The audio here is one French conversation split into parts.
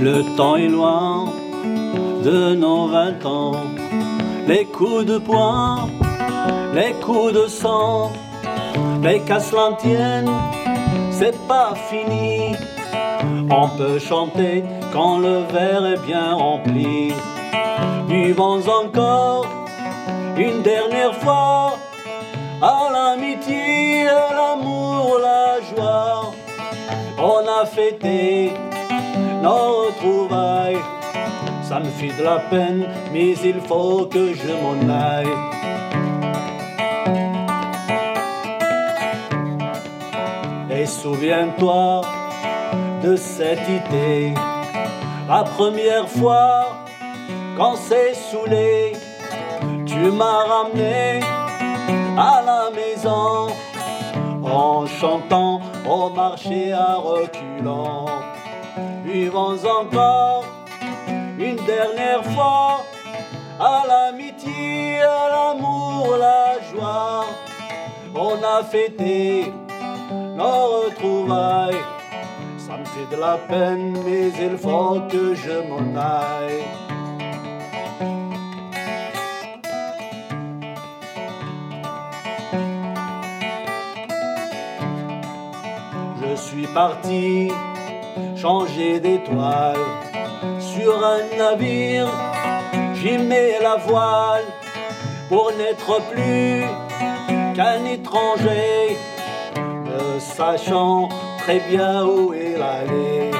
Le temps est loin de nos vingt ans, les coups de poing, les coups de sang, les qu'à tienne, c'est pas fini. On peut chanter quand le verre est bien rempli. Vivons encore une dernière fois à l'amitié, à l'amour, la joie. On a fêté nos retrouvailles. Ça me fait de la peine, mais il faut que je m'en aille. Et souviens-toi de cette idée, la première fois quand c'est saoulé, tu m'as ramené à la maison en chantant au marché à reculons. Vivons encore une dernière fois à l'amitié, à l'amour, la joie. On a fêté nos retrouvailles. Ça me fait de la peine, mais il faut que je m'en aille. Suis parti changer d'étoile. Sur un navire, j'y mets la voile pour n'être plus qu'un étranger, ne sachant très bien où il allait.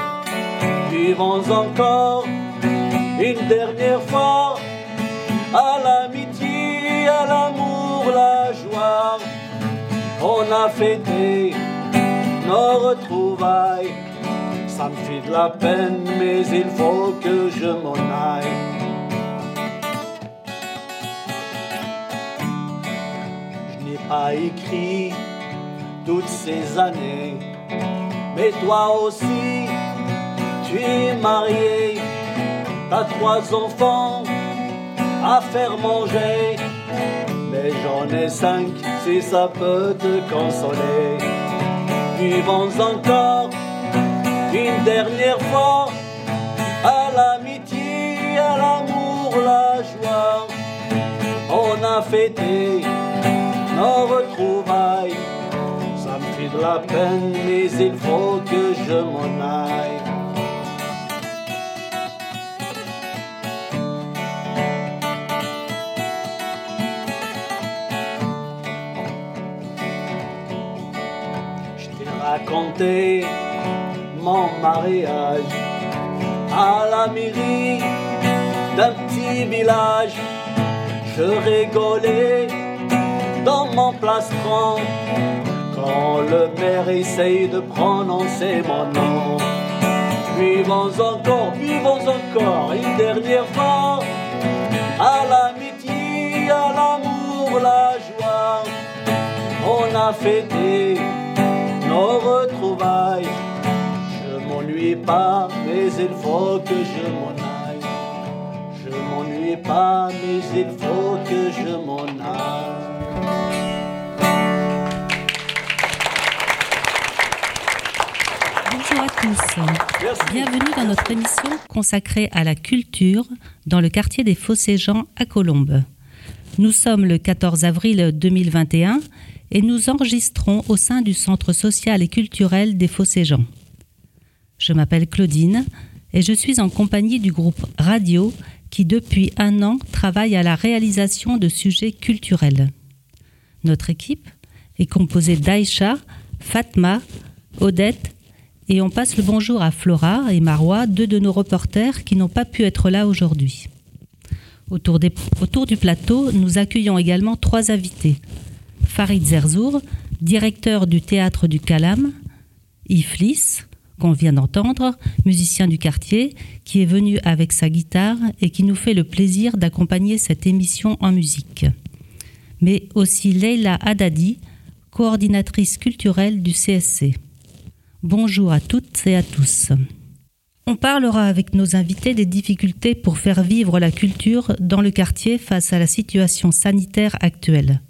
Vivons encore une dernière fois à l'amitié, à l'amour, la joie. On a fêté nos retrouvailles ça me fait de la peine, mais il faut que je m'en aille. Je n'ai pas écrit toutes ces années, mais toi aussi, tu es marié, t'as trois enfants à faire manger, mais j'en ai cinq si ça peut te consoler. Vivons encore une dernière fois à l'amitié, à l'amour, la joie. On a fêté nos retrouvailles. Ça me fait de la peine, mais il faut que je m'en aille. T'ai raconté mon mariage à la mairie d'un petit village. Je rigolais dans mon plastron quand le maire essaye de prononcer mon nom. Vivons encore, vivons encore une dernière fois à l'amitié, à l'amour, la joie. On a fêté nos retrouvailles m'ennuie pas, mais il faut que je m'en aille. Je m'ennuie pas, mais il faut que je m'en aille. Bonjour à tous. Bienvenue dans notre émission consacrée à la culture dans le quartier des Fossés-Jean à Colombes. Nous sommes le 14 avril 2021 et nous enregistrons au sein du Centre social et culturel des Fossés-Jean. Je m'appelle Claudine et je suis en compagnie du groupe Radio qui depuis un an travaille à la réalisation de sujets culturels. Notre équipe est composée d'Aïcha, Fatma, Odette et on passe le bonjour à Flora et Marois, deux de nos reporters qui n'ont pas pu être là aujourd'hui. Autour, autour, du plateau, nous accueillons également trois invités. Farid Zerzour, directeur du théâtre du Calam, Lys, qu'on vient d'entendre, musicien du quartier, qui est venu avec sa guitare et qui nous fait le plaisir d'accompagner cette émission en musique. Mais aussi Leila Haddadi, coordinatrice culturelle du CSC. Bonjour à toutes et à tous. On parlera avec nos invités des difficultés pour faire vivre la culture dans le quartier face à la situation sanitaire actuelle.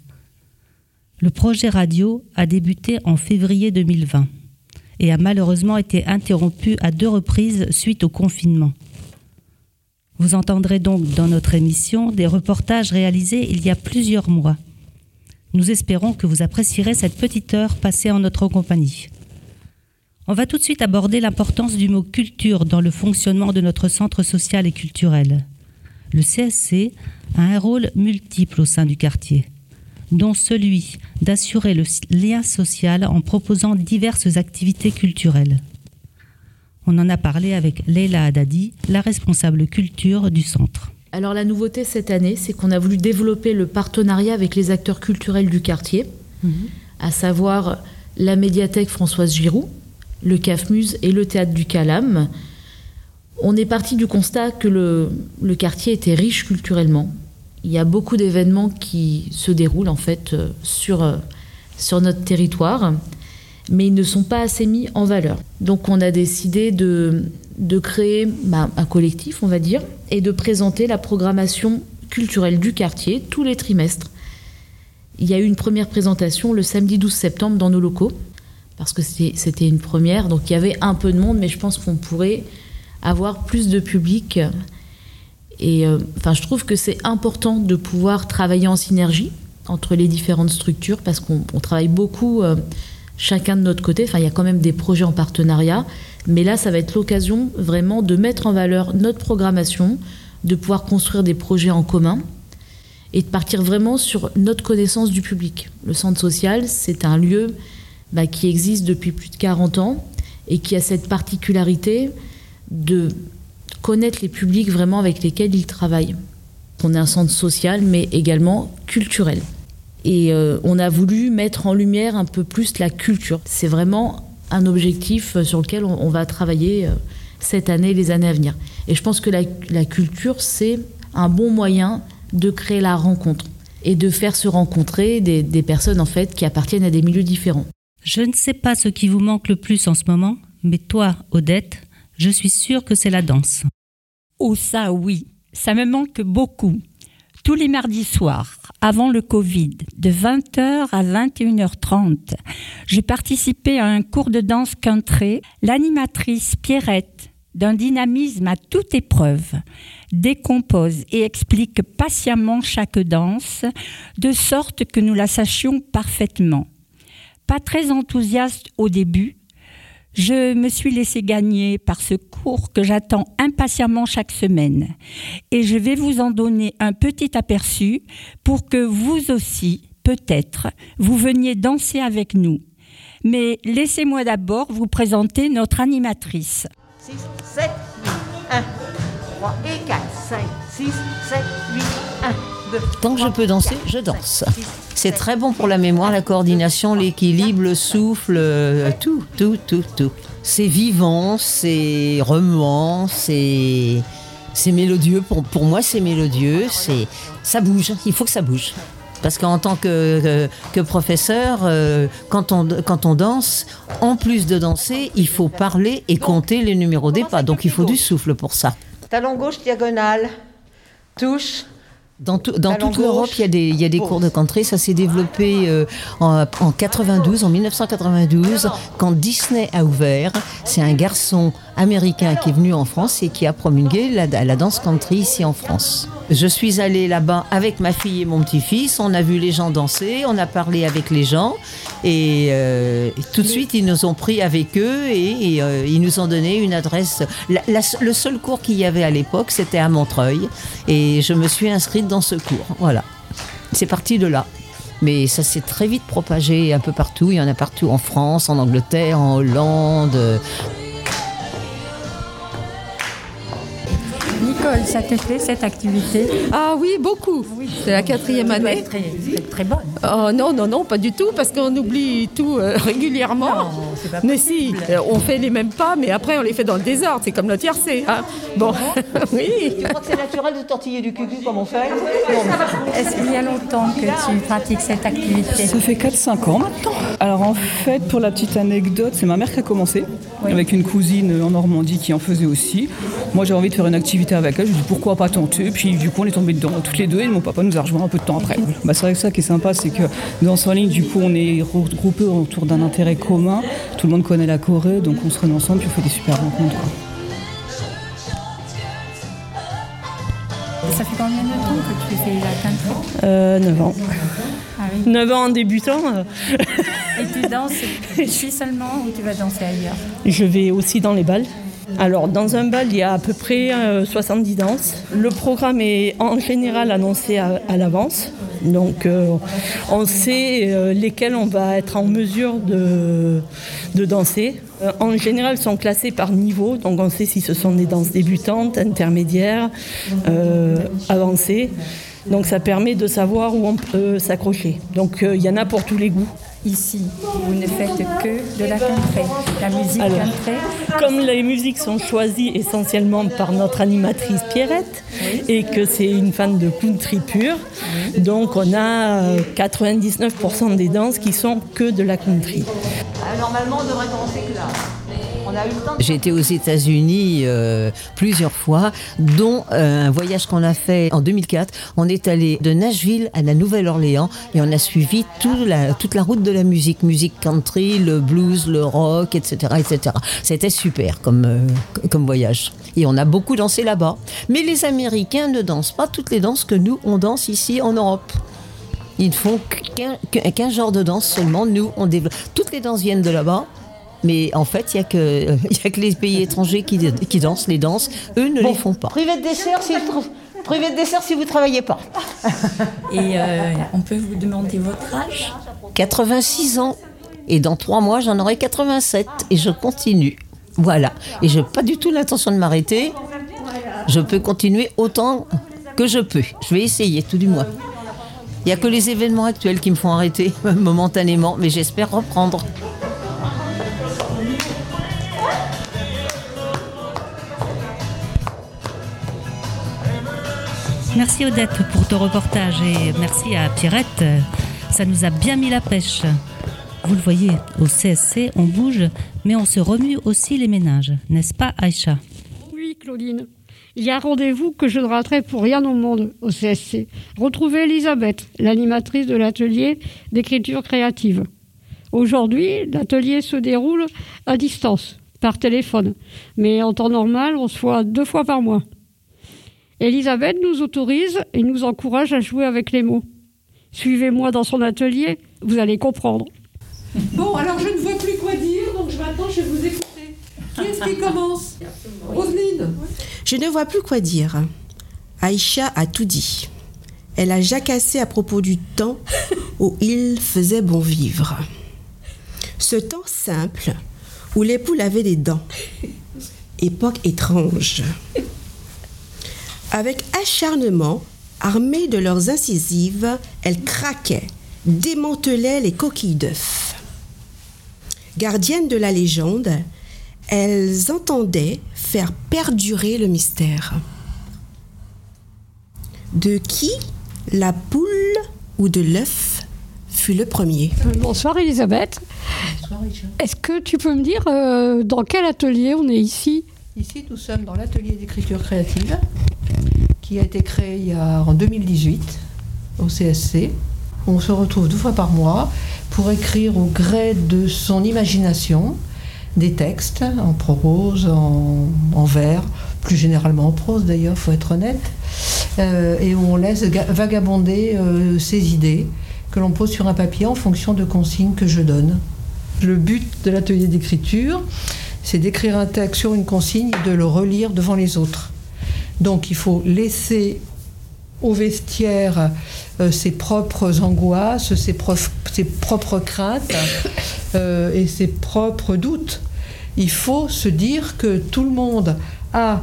Le projet radio a débuté en février 2020 et a malheureusement été interrompu à deux reprises suite au confinement. Vous entendrez donc dans notre émission des reportages réalisés il y a plusieurs mois. Nous espérons que vous apprécierez cette petite heure passée en notre compagnie. On va tout de suite aborder l'importance du mot culture dans le fonctionnement de notre centre social et culturel. Le CSC a un rôle multiple au sein du quartier, dont celui d'assurer le lien social en proposant diverses activités culturelles. On en a parlé avec Leila Haddadi, la responsable culture du centre. Alors la nouveauté cette année, c'est qu'on a voulu développer le partenariat avec les acteurs culturels du quartier, mhm. à savoir la médiathèque Françoise Giroud, le CAFMUSE et le théâtre du Calam, on est parti du constat que le, quartier était riche culturellement. Il y a beaucoup d'événements qui se déroulent en fait euh, sur, euh, sur notre territoire, mais ils ne sont pas assez mis en valeur. Donc on a décidé de, de créer bah, un collectif, on va dire, et de présenter la programmation culturelle du quartier tous les trimestres. Il y a eu une première présentation le samedi 12 septembre dans nos locaux parce que c'était une première. Donc il y avait un peu de monde, mais je pense qu'on pourrait avoir plus de public. Et euh, enfin, je trouve que c'est important de pouvoir travailler en synergie entre les différentes structures parce qu'on travaille beaucoup euh, chacun de notre côté. Enfin, il y a quand même des projets en partenariat, mais là, ça va être l'occasion vraiment de mettre en valeur notre programmation, de pouvoir construire des projets en commun et de partir vraiment sur notre connaissance du public. Le centre social, c'est un lieu bah, qui existe depuis plus de 40 ans et qui a cette particularité de connaître les publics vraiment avec lesquels il travaille. On est un centre social, mais également culturel. Et euh, on a voulu mettre en lumière un peu plus la culture. C'est vraiment un objectif sur lequel on, va travailler euh, cette année et les années à venir. Et je pense que la, culture, c'est un bon moyen de créer la rencontre et de faire se rencontrer des, des personnes en fait qui appartiennent à des milieux différents. Je ne sais pas ce qui vous manque le plus en ce moment, mais toi, Odette, je suis sûre que c'est la danse. Oh ça oui, ça me manque beaucoup. Tous les mardis soirs, avant le Covid, de 20h à 21h30, j'ai participé à un cours de danse country. L'animatrice Pierrette, d'un dynamisme à toute épreuve, décompose et explique patiemment chaque danse, de sorte que nous la sachions parfaitement pas très enthousiaste au début, je me suis laissé gagner par ce cours que j'attends impatiemment chaque semaine. Et je vais vous en donner un petit aperçu pour que vous aussi, peut-être, vous veniez danser avec nous. Mais laissez-moi d'abord vous présenter notre animatrice. 6, 7, 8, 1, 3 et 4, 5, 6, 7, 8, 1. Tant que je peux danser, je danse. C'est très bon pour la mémoire, la coordination, l'équilibre, le souffle, euh, tout, tout, tout, tout. C'est vivant, c'est remuant, c'est c'est mélodieux. Pour, moi, c'est mélodieux. C'est ça bouge. Il faut que ça bouge. Parce qu'en tant que, que, professeur, euh, quand, on, quand on danse, en plus de danser, il faut parler et compter les numéros des pas. Donc il faut du souffle pour ça. Talon gauche diagonale, touche, dans, dans toute l'Europe, il y a des, il y a des cours de country. Ça s'est développé euh, en, en, 92, en 1992, quand Disney a ouvert. C'est un garçon américain qui est venu en France et qui a promulgué la, danse country ici en France. Je suis allée là-bas avec ma fille et mon petit-fils. On a vu les gens danser, on a parlé avec les gens et, euh, tout de suite ils nous ont pris avec eux et, euh, ils nous ont donné une adresse. le seul cours qu'il y avait à l'époque, c'était à Montreuil et je me suis inscrite dans ce cours. Voilà, c'est parti de là. Mais ça s'est très vite propagé un peu partout. Il y en a partout en France, en Angleterre, en Hollande. L'école, ça te fait cette activité Ah oui, beaucoup. C'est la quatrième année. Très, très, bonne. Oh non, non, non, pas du tout, parce qu'on oublie tout euh, régulièrement. mais si, euh, on fait les mêmes pas, mais après on les fait dans le désordre. C'est comme le tiercé. Hein. Bon, oui. Tu crois que c'est naturel de tortiller du cucu comme on fait? Est-ce qu'il y a longtemps que tu pratiques cette activité? Ça fait 4-5 ans maintenant. Alors en fait, pour la petite anecdote, c'est ma mère qui a commencé, avec une cousine en Normandie qui en faisait aussi. Moi j'ai envie de faire une activité avec elle, je lui ai dit pourquoi pas tenter, puis du coup on est tombé dedans toutes les deux et mon papa nous a rejoint un peu de temps après. Bah, c'est vrai que ça qui est sympa, c'est que dans en ligne, du coup on est regroupés autour d'un intérêt commun, tout le monde connaît la Corée, donc on se réunit ensemble puis on fait des super rencontres. Ça fait combien de temps que tu fais la country euh, 9 ans. Ah oui. 9 ans en débutant. Et tu danses? Ici seulement ou tu vas danser ailleurs? Je vais aussi dans les balles. Alors, dans un bal, il y a à peu près 70 euh, danses. Le programme est en général annoncé à, l'avance. Donc, euh, on sait euh, lesquels on va être en mesure de, de danser. en général, ils sont classés par niveau. Donc, on sait si ce sont des danses débutantes, intermédiaires, avancées. Donc, ça permet de savoir où on peut s'accrocher. Donc, il y en a pour tous les goûts ici, vous ne faites que de la country, la musique country. Comme les musiques sont choisies essentiellement par notre animatrice Pierrette et que c'est une fan de country pure, donc on a 99% des danses qui sont que de la country. Ah, normalement, on devrait commencer que là. J'ai été aux États-Unis euh, plusieurs fois, dont euh, un voyage qu'on a fait en 2004. On est allé de Nashville à la Nouvelle-Orléans et on a suivi toute la, route de la musique, musique country, le blues, le rock, etc., etc. C'était super comme euh, comme voyage. Et on a beaucoup dansé là-bas. Mais les Américains ne dansent pas toutes les danses que nous on danse ici en Europe. Ils ne font qu'un genre de danse seulement. Nous, on développe. Toutes les danses viennent de là-bas. Mais en fait, il n'y a, que, a que les pays étrangers qui, qui dansent les danses. Eux ne les font pas. Privé de dessert si vous, privé de dessert si vous ne travaillez pas. Et euh, on peut vous demander votre âge? 86 ans. Et dans trois mois, j'en aurai 87. Et je continue. Voilà. Et je n'ai pas du tout l'intention de m'arrêter. Je peux continuer autant que je peux. Je vais essayer, tout du moins. Il n'y a que les événements actuels qui me font arrêter momentanément, mais j'espère reprendre. Merci Odette pour ton reportage et merci à Pierrette. Ça nous a bien mis la pêche. Vous le voyez, au CSC, on bouge, mais on se remue aussi les ménages, n'est-ce pas Aïcha? Oui, Claudine. Il y a rendez-vous que je ne raterai pour rien au monde au CSC. Retrouver Elisabeth, l'animatrice de l'atelier d'écriture créative. Aujourd'hui, l'atelier se déroule à distance, par téléphone. Mais en temps normal, on se voit deux fois par mois. Elisabeth nous autorise et nous encourage à jouer avec les mots. Suivez-moi dans son atelier, vous allez comprendre. Bon, alors je ne vois plus quoi dire, donc maintenant je vais vous écouter. Qui est-ce qui commence? Roselyne Je ne vois plus quoi dire. Aïcha a tout dit. Elle a jacassé à propos du temps où il faisait bon vivre. Ce temps simple où les poules avaient des dents. Époque étrange. Avec acharnement, armées de leurs incisives, elles craquaient, démantelaient les coquilles d'œufs. Gardiennes de la légende, elles entendaient faire perdurer le mystère. De qui la poule ou de l'œuf fut le premier? Bonsoir Elisabeth. Bonsoir Est-ce que tu peux me dire euh, dans quel atelier on est ici? Ici, nous sommes dans l'atelier d'écriture créative qui a été créé en 2018 au CSC. On se retrouve deux fois par mois pour écrire au gré de son imagination des textes en prose, en, vers, plus généralement en prose d'ailleurs, faut être honnête, euh, et où on laisse vagabonder euh, ses idées que l'on pose sur un papier en fonction de consignes que je donne. Le but de l'atelier d'écriture, c'est d'écrire un texte sur une consigne et de le relire devant les autres. Donc il faut laisser au vestiaire euh, ses propres angoisses, ses, propres craintes euh, et ses propres doutes. Il faut se dire que tout le monde a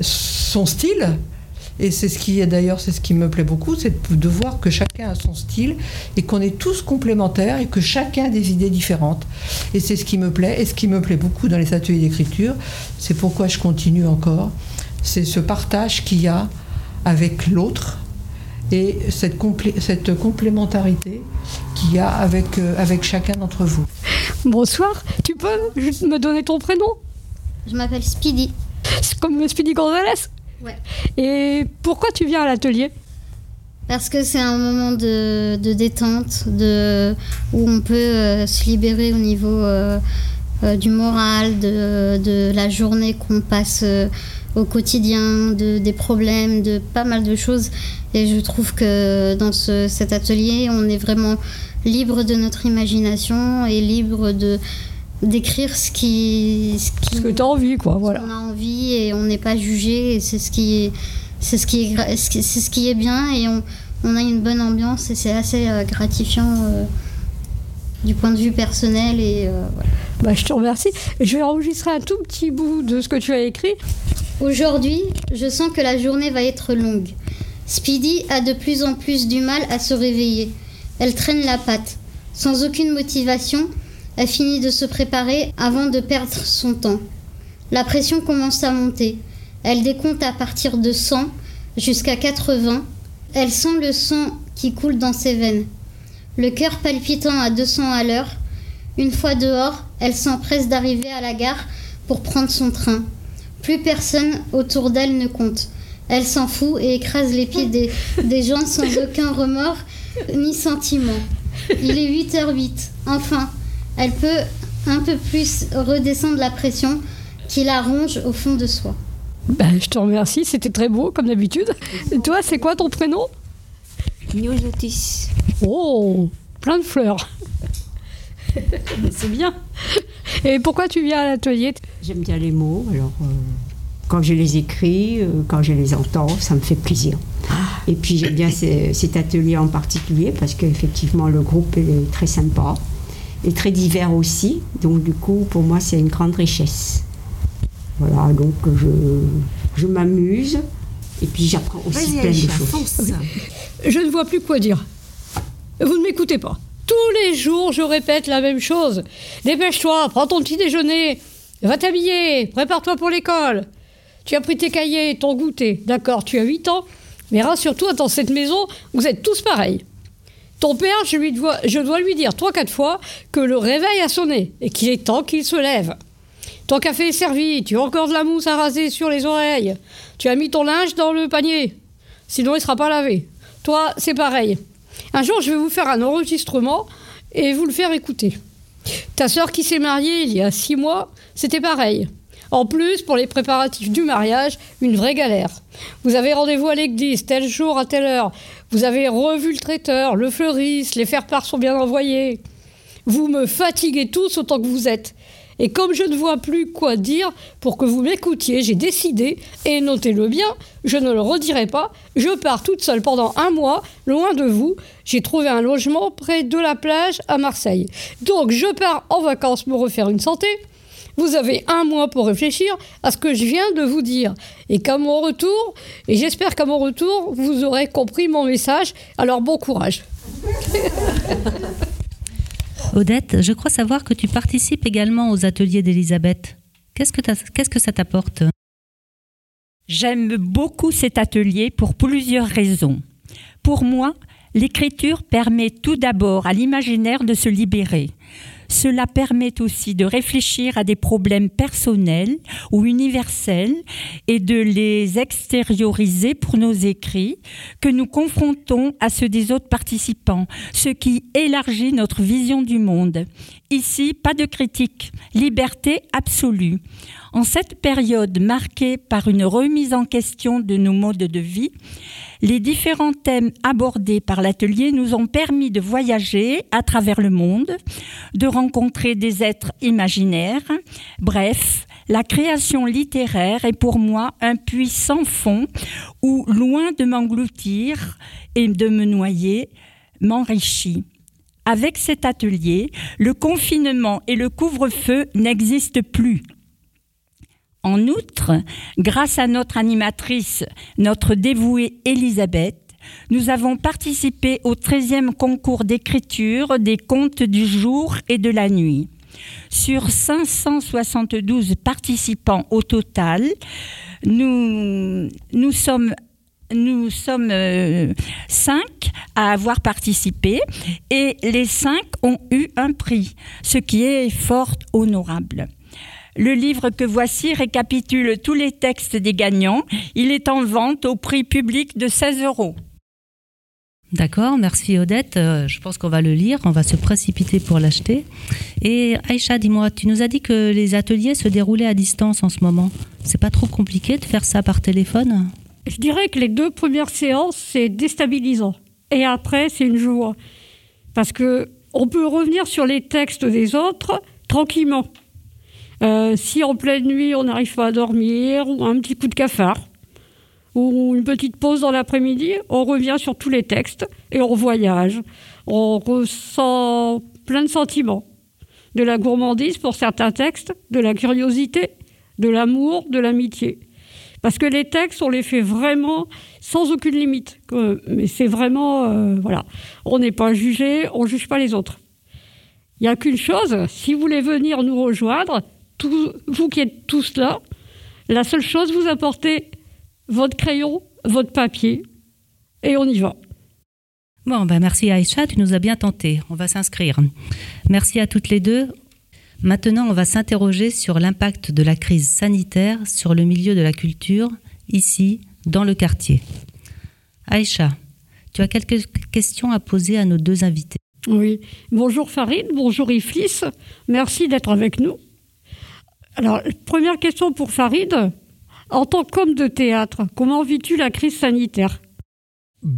son style. Et c'est ce qui est d'ailleurs, c'est ce qui me plaît beaucoup, c'est de voir que chacun a son style et qu'on est tous complémentaires et que chacun a des idées différentes. Et c'est ce qui me plaît et ce qui me plaît beaucoup dans les ateliers d'écriture. C'est pourquoi je continue encore. C'est ce partage qu'il y a avec l'autre et cette, cette complémentarité qu'il y a avec, euh, avec chacun d'entre vous. Bonsoir, tu peux juste me donner ton prénom? Je m'appelle Speedy. C'est comme Speedy Gonzalez? Ouais. Et pourquoi tu viens à l'atelier? Parce que c'est un moment de, de, détente, de, où on peut euh, se libérer au niveau euh, euh, du moral, de, de la journée qu'on passe au quotidien, de, des problèmes, de pas mal de choses. Et je trouve que dans ce, cet atelier, on est vraiment libre de notre imagination et libre de d'écrire ce qui ce, qui, ce que tu as envie quoi voilà on a envie et on n'est pas jugé et c'est ce qui c'est ce qui est c'est ce qui est bien et on, on a une bonne ambiance et c'est assez euh, gratifiant euh, du point de vue personnel et euh, voilà. bah, je te remercie je vais enregistrer un tout petit bout de ce que tu as écrit aujourd'hui je sens que la journée va être longue Speedy a de plus en plus du mal à se réveiller elle traîne la patte sans aucune motivation elle finit de se préparer avant de perdre son temps. La pression commence à monter. Elle décompte à partir de 100 jusqu'à 80. Elle sent le sang qui coule dans ses veines. Le cœur palpitant à 200 à l'heure. Une fois dehors, elle s'empresse d'arriver à la gare pour prendre son train. Plus personne autour d'elle ne compte. Elle s'en fout et écrase les pieds des, des gens sans aucun remords ni sentiment. Il est 8h08. Enfin, elle peut un peu plus redescendre la pression qui la ronge au fond de soi. Ben, je te remercie, c'était très beau comme d'habitude. Et toi, c'est quoi ton prénom? Niosotis. Oh, plein de fleurs. c'est bien. Et pourquoi tu viens à l'atelier? J'aime bien les mots, alors euh, quand je les écris, euh, quand je les entends, ça me fait plaisir. Et puis j'aime bien cet atelier en particulier parce qu'effectivement le groupe est très sympa et très divers aussi. Donc du coup, pour moi, c'est une grande richesse. Voilà, donc je, je m'amuse et puis j'apprends aussi plein de choses. Je ne vois plus quoi dire. Vous ne m'écoutez pas. Tous les jours, je répète la même chose. Dépêche-toi, prends ton petit déjeuner, va t'habiller, prépare-toi pour l'école. Tu as pris tes cahiers, ton goûter. D'accord, tu as 8 ans, mais rassure-toi, dans cette maison, vous êtes tous pareils. Ton père, je, lui dois, je dois lui dire trois, quatre fois que le réveil a sonné et qu'il est temps qu'il se lève. Ton café est servi, tu as encore de la mousse à raser sur les oreilles. Tu as mis ton linge dans le panier, sinon il ne sera pas lavé. Toi, c'est pareil. Un jour, je vais vous faire un enregistrement et vous le faire écouter. Ta sœur qui s'est mariée il y a six mois, c'était pareil. En plus, pour les préparatifs du mariage, une vraie galère. Vous avez rendez-vous à l'église, tel jour, à telle heure. Vous avez revu le traiteur, le fleuriste, les faire-part sont bien envoyés. Vous me fatiguez tous autant que vous êtes. Et comme je ne vois plus quoi dire pour que vous m'écoutiez, j'ai décidé, et notez-le bien, je ne le redirai pas, je pars toute seule pendant un mois, loin de vous. J'ai trouvé un logement près de la plage à Marseille. Donc je pars en vacances me refaire une santé. Vous avez un mois pour réfléchir à ce que je viens de vous dire. Et qu'à mon retour, et j'espère qu'à mon retour, vous aurez compris mon message. Alors bon courage. Odette, je crois savoir que tu participes également aux ateliers d'Elisabeth. Qu'est-ce que, qu'est-ce que ça t'apporte? J'aime beaucoup cet atelier pour plusieurs raisons. Pour moi, l'écriture permet tout d'abord à l'imaginaire de se libérer. Cela permet aussi de réfléchir à des problèmes personnels ou universels et de les extérioriser pour nos écrits que nous confrontons à ceux des autres participants, ce qui élargit notre vision du monde. Ici, pas de critique, liberté absolue. En cette période marquée par une remise en question de nos modes de vie, les différents thèmes abordés par l'atelier nous ont permis de voyager à travers le monde, de rencontrer des êtres imaginaires. Bref, la création littéraire est pour moi un puits sans fond où, loin de m'engloutir et de me noyer, m'enrichit. Avec cet atelier, le confinement et le couvre-feu n'existent plus. En outre, grâce à notre animatrice, notre dévouée Elisabeth, nous avons participé au 13e concours d'écriture des contes du jour et de la nuit. Sur 572 participants au total, nous, sommes nous euh, cinq à avoir participé et les cinq ont eu un prix, ce qui est fort honorable. Le livre que voici récapitule tous les textes des gagnants. Il est en vente au prix public de 16 euros. D'accord, merci Odette. Euh, je pense qu'on va le lire, on va se précipiter pour l'acheter. Et Aïcha, dis-moi, tu nous as dit que les ateliers se déroulaient à distance en ce moment. C'est pas trop compliqué de faire ça par téléphone? Je dirais que les deux premières séances, c'est déstabilisant. Et après, c'est une joie. Parce que on peut revenir sur les textes des autres tranquillement. Euh, si en pleine nuit, on n'arrive pas à dormir, ou un petit coup de cafard, ou une petite pause dans l'après-midi, on revient sur tous les textes et on voyage. On ressent plein de sentiments. De la gourmandise pour certains textes, de la curiosité, de l'amour, de l'amitié. Parce que les textes, on les fait vraiment sans aucune limite. Mais c'est vraiment, euh, voilà, on n'est pas jugé, on ne juge pas les autres. Il n'y a qu'une chose, si vous voulez venir nous rejoindre, vous qui êtes tous là, la seule chose, vous apportez votre crayon, votre papier, et on y va. Bon, ben merci Aïcha, tu nous as bien tenté. On va s'inscrire. Merci à toutes les deux. Maintenant, on va s'interroger sur l'impact de la crise sanitaire sur le milieu de la culture, ici, dans le quartier. Aïcha, tu as quelques questions à poser à nos deux invités. Oui. Bonjour Farid, bonjour Iflis. Merci d'être avec nous. Alors, première question pour Farid. En tant qu'homme de théâtre, comment vis-tu la crise sanitaire?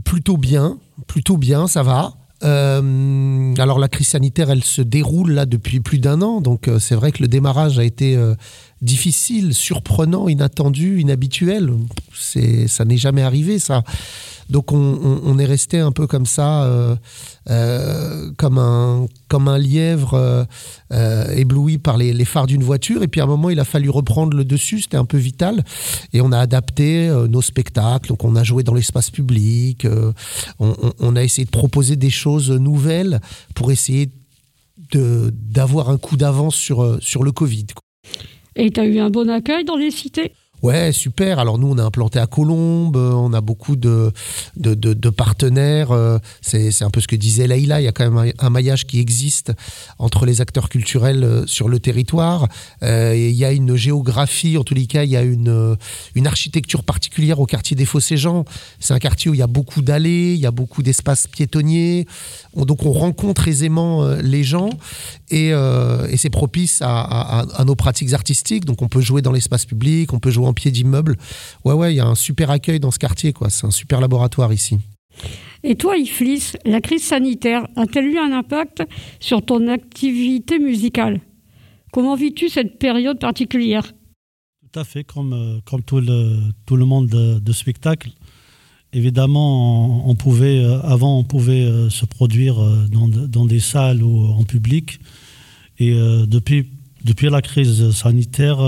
Plutôt bien, plutôt bien, ça va. Euh, alors la crise sanitaire, elle se déroule là depuis plus d'un an, donc euh, c'est vrai que le démarrage a été euh, difficile, surprenant, inattendu, inhabituel. Ça n'est jamais arrivé ça. Donc on, est resté un peu comme ça, euh, euh, comme, un, comme un lièvre euh, ébloui par les, phares d'une voiture. Et puis à un moment, il a fallu reprendre le dessus, c'était un peu vital. Et on a adapté nos spectacles, donc on a joué dans l'espace public, on, a essayé de proposer des choses nouvelles pour essayer d'avoir un coup d'avance sur, sur le Covid. Et tu as eu un bon accueil dans les cités? Ouais, super. Alors nous, on est implanté à Colombes, on a beaucoup de, de, partenaires. Euh, c'est un peu ce que disait Leïla, il y a quand même un, maillage qui existe entre les acteurs culturels euh, sur le territoire. Euh, il y a une géographie, en tous les cas, il y a une, une architecture particulière au quartier des Fossés-Jean. C'est un quartier où il y a beaucoup d'allées, il y a beaucoup d'espaces piétonniers. donc on rencontre aisément les gens et, et c'est propice à, à nos pratiques artistiques. Donc on peut jouer dans l'espace public, on peut jouer pied d'immeuble. Ouais, ouais, il y a un super accueil dans ce quartier, quoi. C'est un super laboratoire ici. Et toi, Iflis, la crise sanitaire a-t-elle eu un impact sur ton activité musicale? Comment vis-tu cette période particulière? Tout à fait, comme, euh, comme tout, le, tout le monde de, spectacle. Évidemment, on, pouvait, euh, avant, on pouvait euh, se produire dans, dans, des salles ou en public. Et depuis, depuis la crise sanitaire,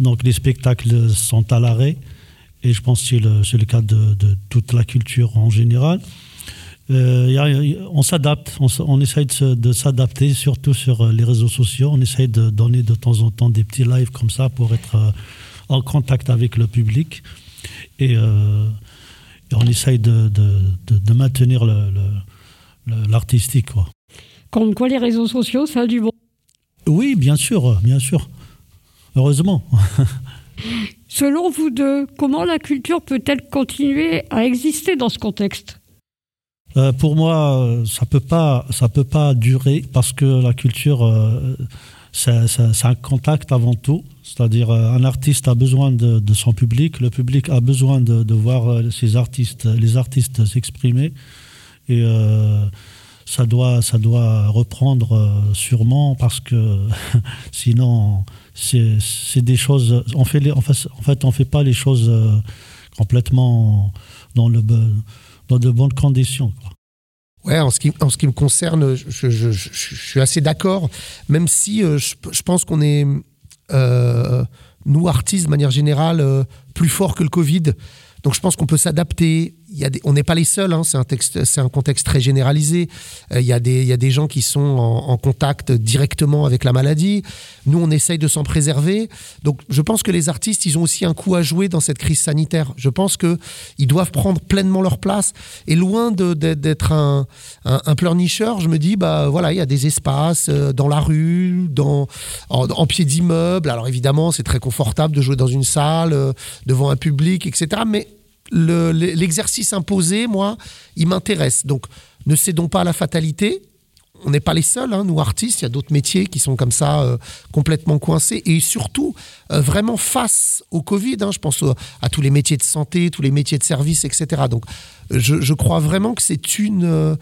donc les spectacles sont à l'arrêt, et je pense que c'est le, cas de, toute la culture en général. Euh, on s'adapte, on, essaye de, s'adapter, surtout sur euh, les réseaux sociaux. On essaye de donner de temps en temps des petits lives comme ça pour être euh, en contact avec le public. Et, on essaye de, maintenir l'artistique. Comme quoi les réseaux sociaux, ça a du bon Oui, bien sûr, bien sûr heureusement. Selon vous deux, comment la culture peut-elle continuer à exister dans ce contexte? Euh, Pour moi, ça peut pas, ça peut pas durer parce que la culture, euh, c'est un contact avant tout. C'est-à-dire, euh, un artiste a besoin de, son public, le public a besoin de, voir ses artistes, les artistes s'exprimer, et ça doit, ça doit reprendre sûrement parce que sinon c'est des choses. On fait en, fait, on fait pas les choses euh, complètement dans, le, dans de bonnes conditions. Ouais, en ce, qui, en ce qui me concerne, je, suis assez d'accord, même si euh, je, pense qu'on est. Euh, nous artistes de manière générale, plus fort que le Covid. Donc je pense qu'on peut s'adapter. On n'est pas les seuls, hein, c'est un, contexte très généralisé. Euh, il, y a des, il y a des gens qui sont en, contact directement avec la maladie. Nous, on essaye de s'en préserver. Donc je pense que les artistes, ils ont aussi un coup à jouer dans cette crise sanitaire. Je pense qu'ils doivent prendre pleinement leur place. Et loin d'être un, pleurnicheur, je me dis, bah voilà, il y a des espaces euh, dans la rue, dans, en, pied d'immeuble. Alors évidemment, c'est très confortable de jouer dans une salle, euh, devant un public, etc. Mais l'exercice imposé, moi, il m'intéresse. Donc, ne cédons pas à la fatalité. On n'est pas les seuls, hein, nous artistes, il y a d'autres métiers qui sont comme ça euh, complètement coincés. Et surtout, euh, vraiment face au Covid, hein, je pense à tous les métiers de santé, tous les métiers de service, etc. Donc, je, crois vraiment que c'est une, euh,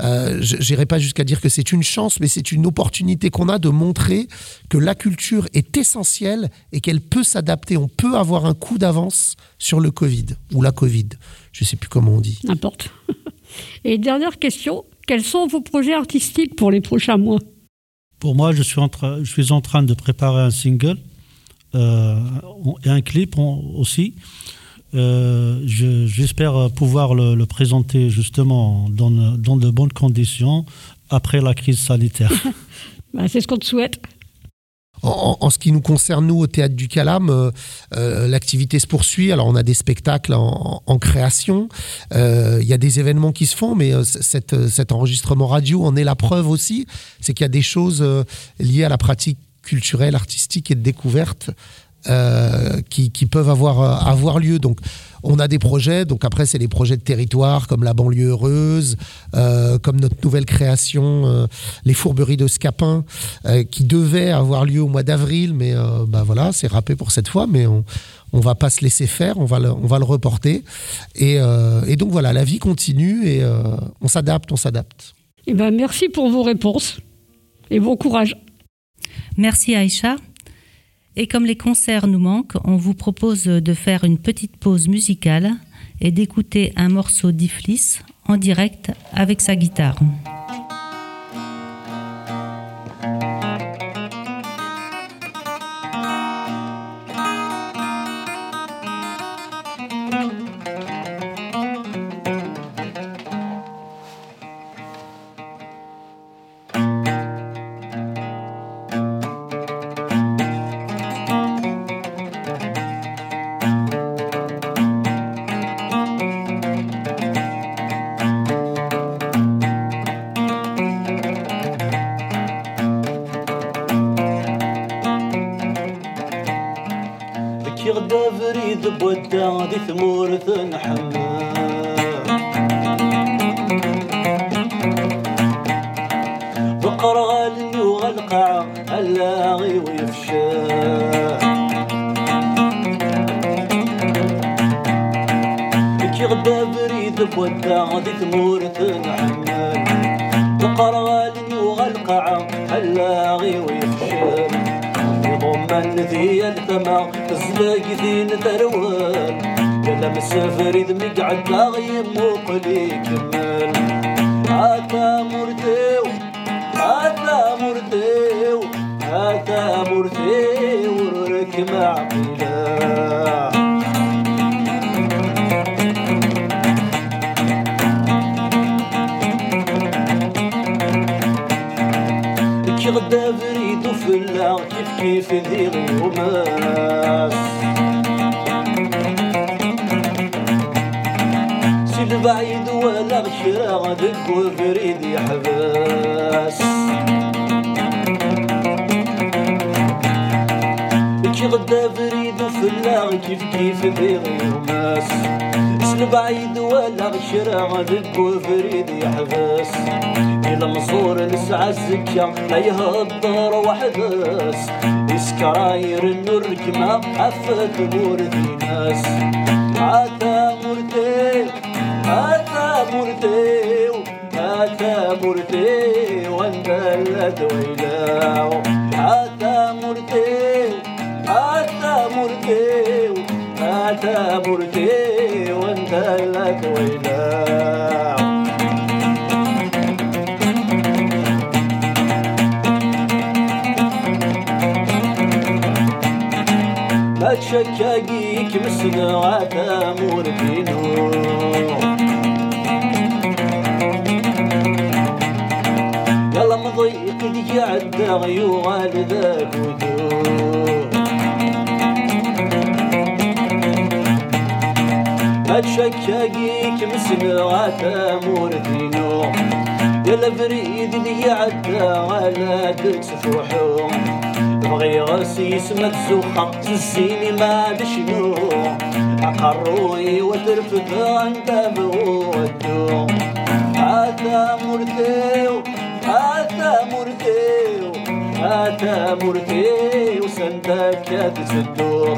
euh j'irai pas jusqu'à dire que c'est une chance, mais c'est une opportunité qu'on a de montrer que la culture est essentielle et qu'elle peut s'adapter. On peut avoir un coup d'avance sur le Covid ou la Covid. Je sais plus comment on dit. N'importe. Et dernière question, quels sont vos projets artistiques pour les prochains mois? Pour moi, je suis en, je suis en train de préparer un single euh, et un clip aussi. Euh, j'espère pouvoir le, présenter justement dans, dans, de bonnes conditions après la crise sanitaire. Bah, c'est ce qu'on te souhaite. En, ce qui nous concerne, nous, au Théâtre du Calam, euh, euh, l'activité se poursuit. Alors, on a des spectacles en, création. Il y a des événements qui se font, mais cet enregistrement radio en est la preuve aussi. C'est qu'il y a des choses liées à la pratique culturelle, artistique et de découverte euh, qui, peuvent avoir, euh, avoir lieu. Donc, on a des projets. Donc, après, c'est les projets de territoire comme la banlieue heureuse, euh, comme notre nouvelle création, les fourberies de Scapin, qui devaient avoir lieu au mois d'avril. Mais bah, voilà, c'est râpé pour cette fois. Mais on on va pas se laisser faire, on va le, on va le reporter. Et, donc, voilà, la vie continue et on s'adapte, on s'adapte. Eh ben, merci pour vos réponses et bon courage. Merci Aïcha. Et comme les concerts nous manquent, on vous propose de faire une petite pause musicale et d'écouter un morceau d'Iflis en direct avec sa guitare. ورثي ورك معبلا كي غدا بريد وفلا كيف كيف ذي الغماس. سي البعيد ولا غشرا غدك وفريد يحبس كي غدا في الله كيف كيف بيغ غماس شنو بعيد ولا غشرع ذك وفريد يحبس. إلى مصور لسعى الزكا الدار وحبس. إسكراير النور كما حفت في ناس هذا مرتين هذا مرتين هذا مرتين وانت لا تويلاو برتي وانت لك وينام شكاقيك مسنا تامور بينو. يلا مضيق دي عدى غيوغال ذاك ودور شكاقيك مسمع ثمور ثنو يلا فريد اللي عدى ولا درس فوحو بغي غرسي سمت سوخة تنسيني ما بشنو. عقروي وترفد عند بودو هذا مرتيو هذا مرتيو هذا مرتيو سندك تسدو.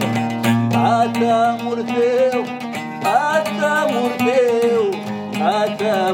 هذا مرتيو هذا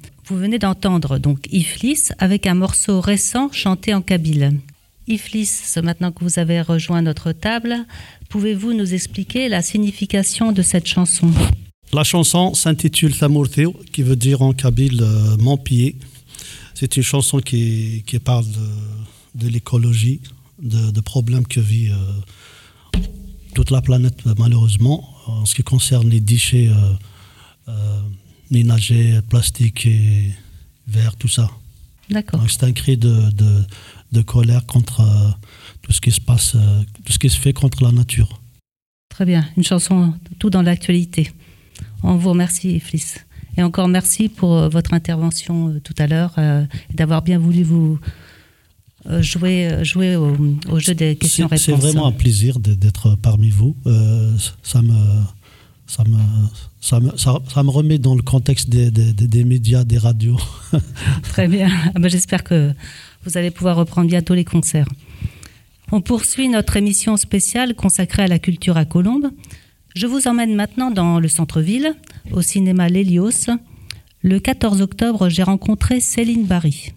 Vous venez d'entendre donc Iflis avec un morceau récent chanté en kabyle. Iflis, maintenant que vous avez rejoint notre table, pouvez-vous nous expliquer la signification de cette chanson? La chanson s'intitule Thamurteo, qui veut dire en kabyle euh, mon pied. C'est une chanson qui, qui parle de, l'écologie, de, problèmes que vit euh, toute la planète malheureusement en ce qui concerne les déchets. Euh, ménager, plastique et verre, tout ça. D'accord. C'est un cri de, de, de, colère contre euh, tout ce qui se passe, euh, tout ce qui se fait contre la nature. Très bien, une chanson tout dans l'actualité. On vous remercie, Fliss. Et encore merci pour euh, votre intervention tout à l'heure euh, et d'avoir bien voulu vous jouer, jouer au, au jeu des questions-réponses. C'est vraiment un plaisir d'être parmi vous. ça me ça me, ça, me, remet dans le contexte des médias, des radios. Très bien. Ah ben, J'espère que vous allez pouvoir reprendre bientôt les concerts. On poursuit notre émission spéciale consacrée à la culture à Colombes. Je vous emmène maintenant dans le centre-ville, au cinéma L'Hélios. Le 14 octobre, j'ai rencontré Céline Barry,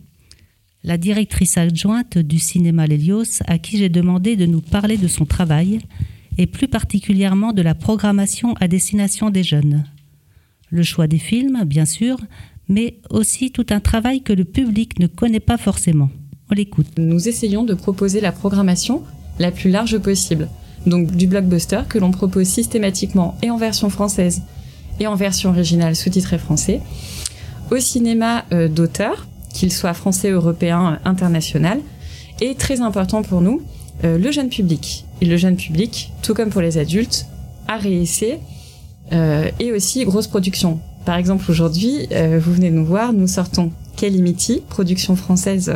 la directrice adjointe du cinéma L'Hélios, à qui j'ai demandé de nous parler de son travail et plus particulièrement de la programmation à destination des jeunes. Le choix des films, bien sûr, mais aussi tout un travail que le public ne connaît pas forcément. On l'écoute. Nous essayons de proposer la programmation la plus large possible. Donc du blockbuster que l'on propose systématiquement et en version française et en version originale sous-titrée français, au cinéma euh, d'auteur, qu'il soit français, européen, international, et très important pour nous, euh, le jeune public. Et le jeune public, tout comme pour les adultes, a réessai euh, et aussi grosse production. Par exemple, aujourd'hui, euh, vous venez nous voir, nous sortons Calimity, production française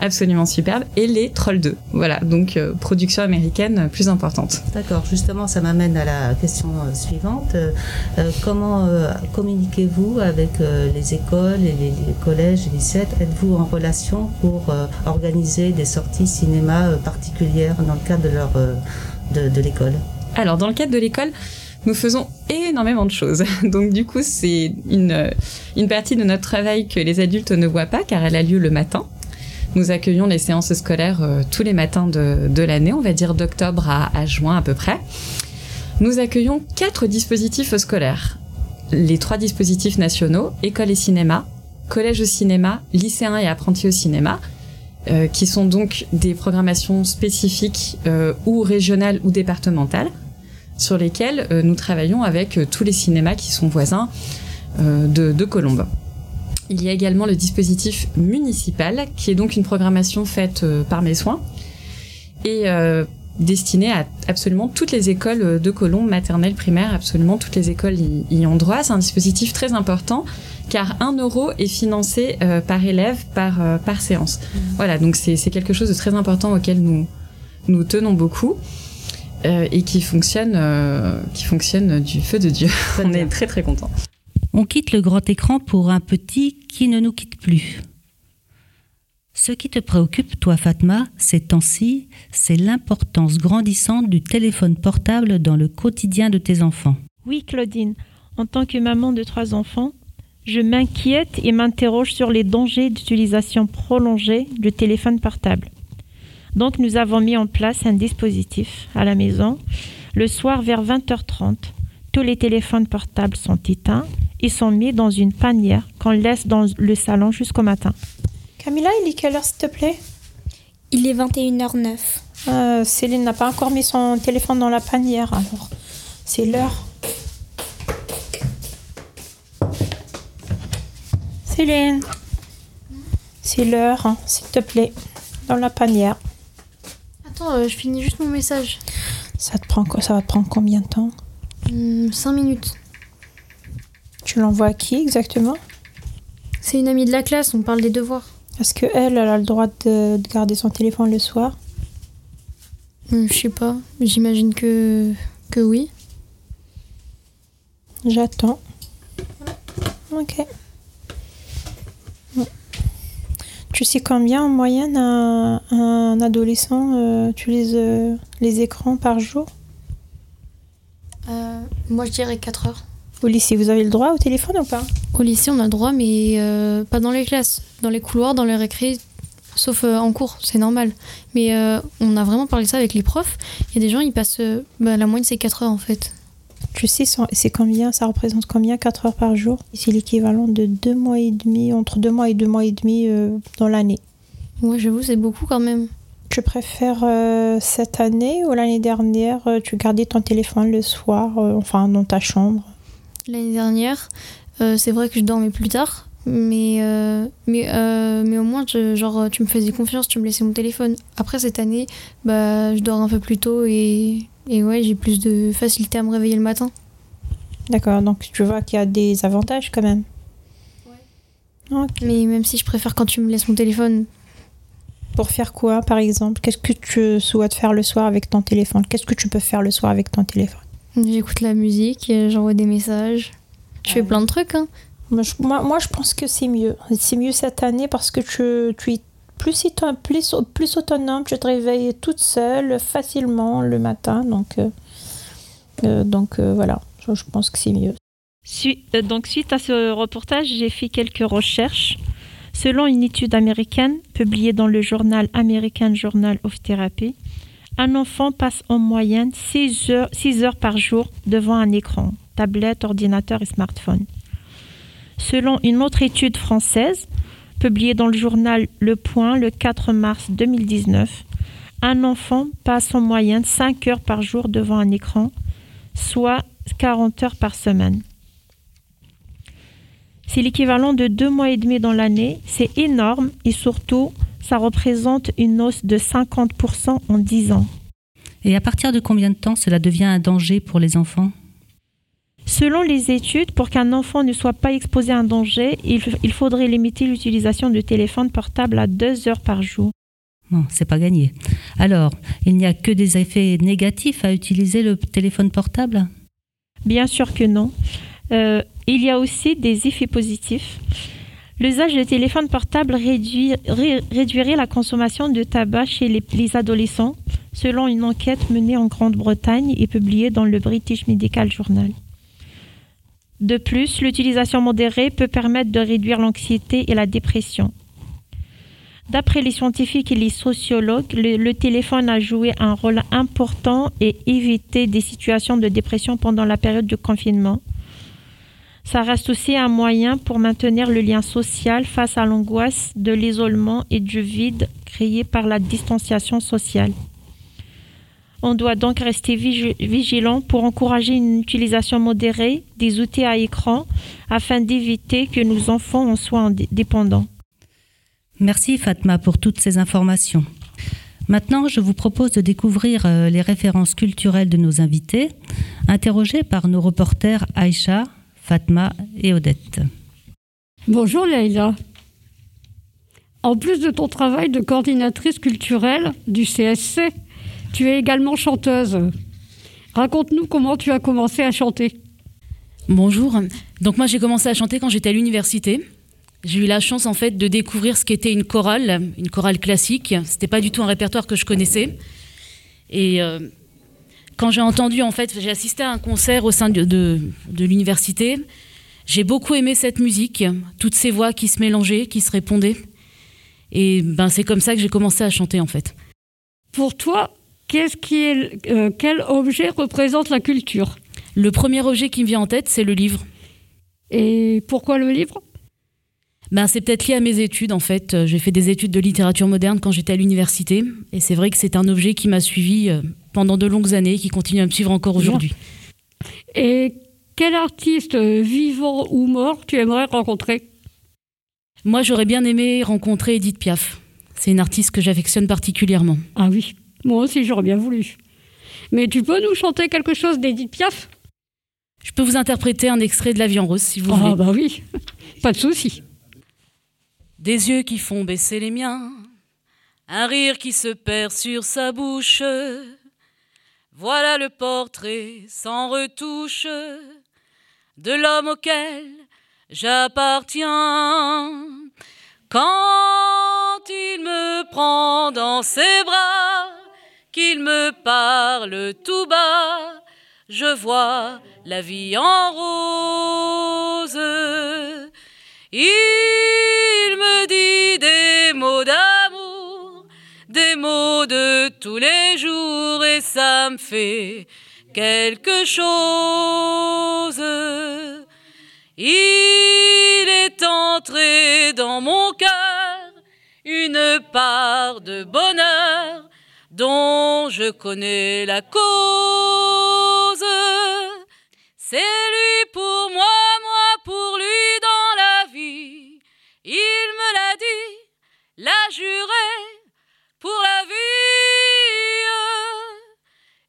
absolument superbe, et les Trolls 2. Voilà, donc euh, production américaine plus importante. D'accord, justement, ça m'amène à la question suivante. Euh, comment euh, communiquez-vous avec les écoles, et les, les, collèges et les lycées Êtes-vous en relation pour organiser des sorties cinéma particulières dans le cadre de, leur, de, de l'école? Alors, dans le cadre de l'école, nous faisons énormément de choses. Donc du coup, c'est une, une partie de notre travail que les adultes ne voient pas car elle a lieu le matin. Nous accueillons les séances scolaires euh, tous les matins de, l'année, on va dire d'octobre à, juin à peu près. Nous accueillons quatre dispositifs scolaires. Les trois dispositifs nationaux, école et cinéma, collège au cinéma, lycéens et apprentis au cinéma, euh, qui sont donc des programmations spécifiques euh, ou régionales ou départementales, sur lesquelles nous travaillons avec tous les cinémas qui sont voisins de Colombes. Il y a également le dispositif municipal, qui est donc une programmation faite euh, par mes soins et euh, destinée à absolument toutes les écoles de Colombes, maternelles, primaires, absolument toutes les écoles y, ont droit. C'est un dispositif très important car un euro est financé euh, par élève par, euh, par séance. Mmh. Voilà, donc c'est quelque chose de très important auquel nous, nous tenons beaucoup. Euh, et qui fonctionne, qui fonctionne du feu de Dieu. On est très très contents. On quitte le grand écran pour un petit qui ne nous quitte plus. Ce qui te préoccupe, toi Fatma, ces temps-ci, c'est l'importance grandissante du téléphone portable dans le quotidien de tes enfants. Oui, Claudine. En tant que maman de trois enfants, Je m'inquiète et m'interroge sur les dangers d'utilisation prolongée du téléphone portable. Donc nous avons mis en place un dispositif à la maison. Le soir vers 20h30, tous les téléphones portables sont éteints. Ils sont mis dans une panière qu'on laisse dans le salon jusqu'au matin. Camilla, il est quelle heure s'il te plaît? Il est 21h09. Euh, Céline n'a pas encore mis son téléphone dans la panière, alors c'est l'heure. Céline, c'est l'heure, hein, s'il te plaît, dans la panière. Attends, euh, je finis juste mon message. Ça, te prend, ça va te prendre combien de temps? 5 minutes. Tu l'envoies à qui exactement? C'est une amie de la classe, on parle des devoirs. Est-ce que elle, elle a le droit de, de garder son téléphone le soir? Hum, Je sais pas, j'imagine que, que oui. J'attends. Ok. Tu sais combien en moyenne un, un adolescent euh, utilise euh, les écrans par jour? Euh, moi, je dirais 4 heures. Au lycée, vous avez le droit au téléphone ou pas? Au lycée, on a le droit, mais euh, pas dans les classes. Dans les couloirs, dans les récré, sauf euh, en cours, c'est normal. Mais on a vraiment parlé de ça avec les profs. Il y a des gens, ils passent. bah, la moyenne, c'est 4 heures en fait. Tu sais, c'est c'est combien Ça représente combien 4 heures par jour? C'est l'équivalent de 2 mois et demi, entre 2 mois et 2 mois et demi dans l'année. Ouais, j'avoue, c'est beaucoup quand même. Tu préfères euh, cette année ou l'année dernière, euh, tu gardais ton téléphone le soir, euh, enfin dans ta chambre? L'année dernière, euh, c'est vrai que je dormais plus tard. Mais, mais, mais au moins, je- genre, tu me faisais confiance, tu me laissais mon téléphone. Après cette année, bah, je dors un peu plus tôt et, et ouais, j'ai plus de facilité à me réveiller le matin. D'accord, donc tu vois qu'il y a des avantages quand même. Mais même si je préfère quand tu me laisses mon téléphone. Pour faire quoi, par exemple? Qu'est-ce que tu souhaites faire le soir avec ton téléphone? Qu'est-ce que tu peux faire le soir avec ton téléphone? J'écoute la musique, et j'envoie des messages. Je fais plein de trucs. Hein. moi, je, moi- moi, je pense que c'est mieux. C'est mieux cette année parce que tu, tu es plus, plus, plus autonome, tu te réveilles toute seule facilement le matin. Donc, euh, euh, donc euh, voilà, je, je pense que c'est mieux. Euh, donc, suite à ce reportage, j'ai fait quelques recherches. Selon une étude américaine publiée dans le journal American Journal of Therapy, un enfant passe en moyenne 6 heures, 6 heures par jour devant un écran, tablette, ordinateur et smartphone. Selon une autre étude française publiée dans le journal Le Point le 4 mars 2019, un enfant passe en moyenne 5 heures par jour devant un écran, soit 40 heures par semaine. C'est l'équivalent de deux mois et demi dans l'année. C'est énorme et surtout, ça représente une hausse de 50% en 10 ans. Et à partir de combien de temps cela devient un danger pour les enfants? Selon les études, pour qu'un enfant ne soit pas exposé à un danger, il, il faudrait limiter l'utilisation de téléphone portable à deux heures par jour. Non, c'est pas gagné. Alors, il n'y a que des effets négatifs à utiliser le téléphone portable? Bien sûr que non. Euh, il y a aussi des effets positifs. L'usage de téléphone portable réduit- ré- réduirait la consommation de tabac chez les, les adolescents, selon une enquête menée en Grande-Bretagne et publiée dans le British Medical Journal. De plus, l'utilisation modérée peut permettre de réduire l'anxiété et la dépression. D'après les scientifiques et les sociologues, le téléphone a joué un rôle important et évité des situations de dépression pendant la période de confinement. Ça reste aussi un moyen pour maintenir le lien social face à l'angoisse de l'isolement et du vide créé par la distanciation sociale. On doit donc rester vigi- vigilant pour encourager une utilisation modérée des outils à écran afin d'éviter que nos enfants en soient en dé- dépendants. Merci Fatma pour toutes ces informations. Maintenant, je vous propose de découvrir euh, les références culturelles de nos invités, interrogés par nos reporters Aïcha, Fatma et Odette. Bonjour Leïla. En plus de ton travail de coordinatrice culturelle du CSC, tu es également chanteuse. Raconte-nous comment tu as commencé à chanter. Bonjour. Donc moi j'ai commencé à chanter quand j'étais à l'université. J'ai eu la chance en fait de découvrir ce qu'était une chorale, une chorale classique. C'était pas du tout un répertoire que je connaissais. Et euh, quand j'ai entendu en fait, j'ai assisté à un concert au sein de, de, de l'université. J'ai beaucoup aimé cette musique, toutes ces voix qui se mélangeaient, qui se répondaient. Et ben, c'est comme ça que j'ai commencé à chanter en fait. Pour toi, qu'est-ce qui est, euh, quel objet représente la culture? Le premier objet qui me vient en tête, c'est le livre. Et pourquoi le livre? Ben, c'est peut-être lié à mes études en fait. J'ai fait des études de littérature moderne quand j'étais à l'université et c'est vrai que c'est un objet qui m'a suivi euh, pendant de longues années, qui continue à me suivre encore aujourd'hui. Et quel artiste euh, vivant ou mort tu aimerais rencontrer? Moi j'aurais bien aimé rencontrer Edith Piaf. C'est une artiste que j'affectionne particulièrement. Ah oui, moi aussi j'aurais bien voulu. Mais tu peux nous chanter quelque chose d'Edith Piaf? Je peux vous interpréter un extrait de La vie en rose si vous ah, voulez. Ah bah oui, pas de souci. Des yeux qui font baisser les miens, un rire qui se perd sur sa bouche. Voilà le portrait sans retouche de l'homme auquel j'appartiens. Quand il me prend dans ses bras, qu'il me parle tout bas, je vois la vie en rose. Il me dit des mots d'amour, des mots de tous les jours, et ça me fait quelque chose. Il est entré dans mon cœur une part de bonheur dont je connais la cause. C'est lui pour moi, moi pour lui dans la vie. Il me l'a dit, l'a juré pour la vie.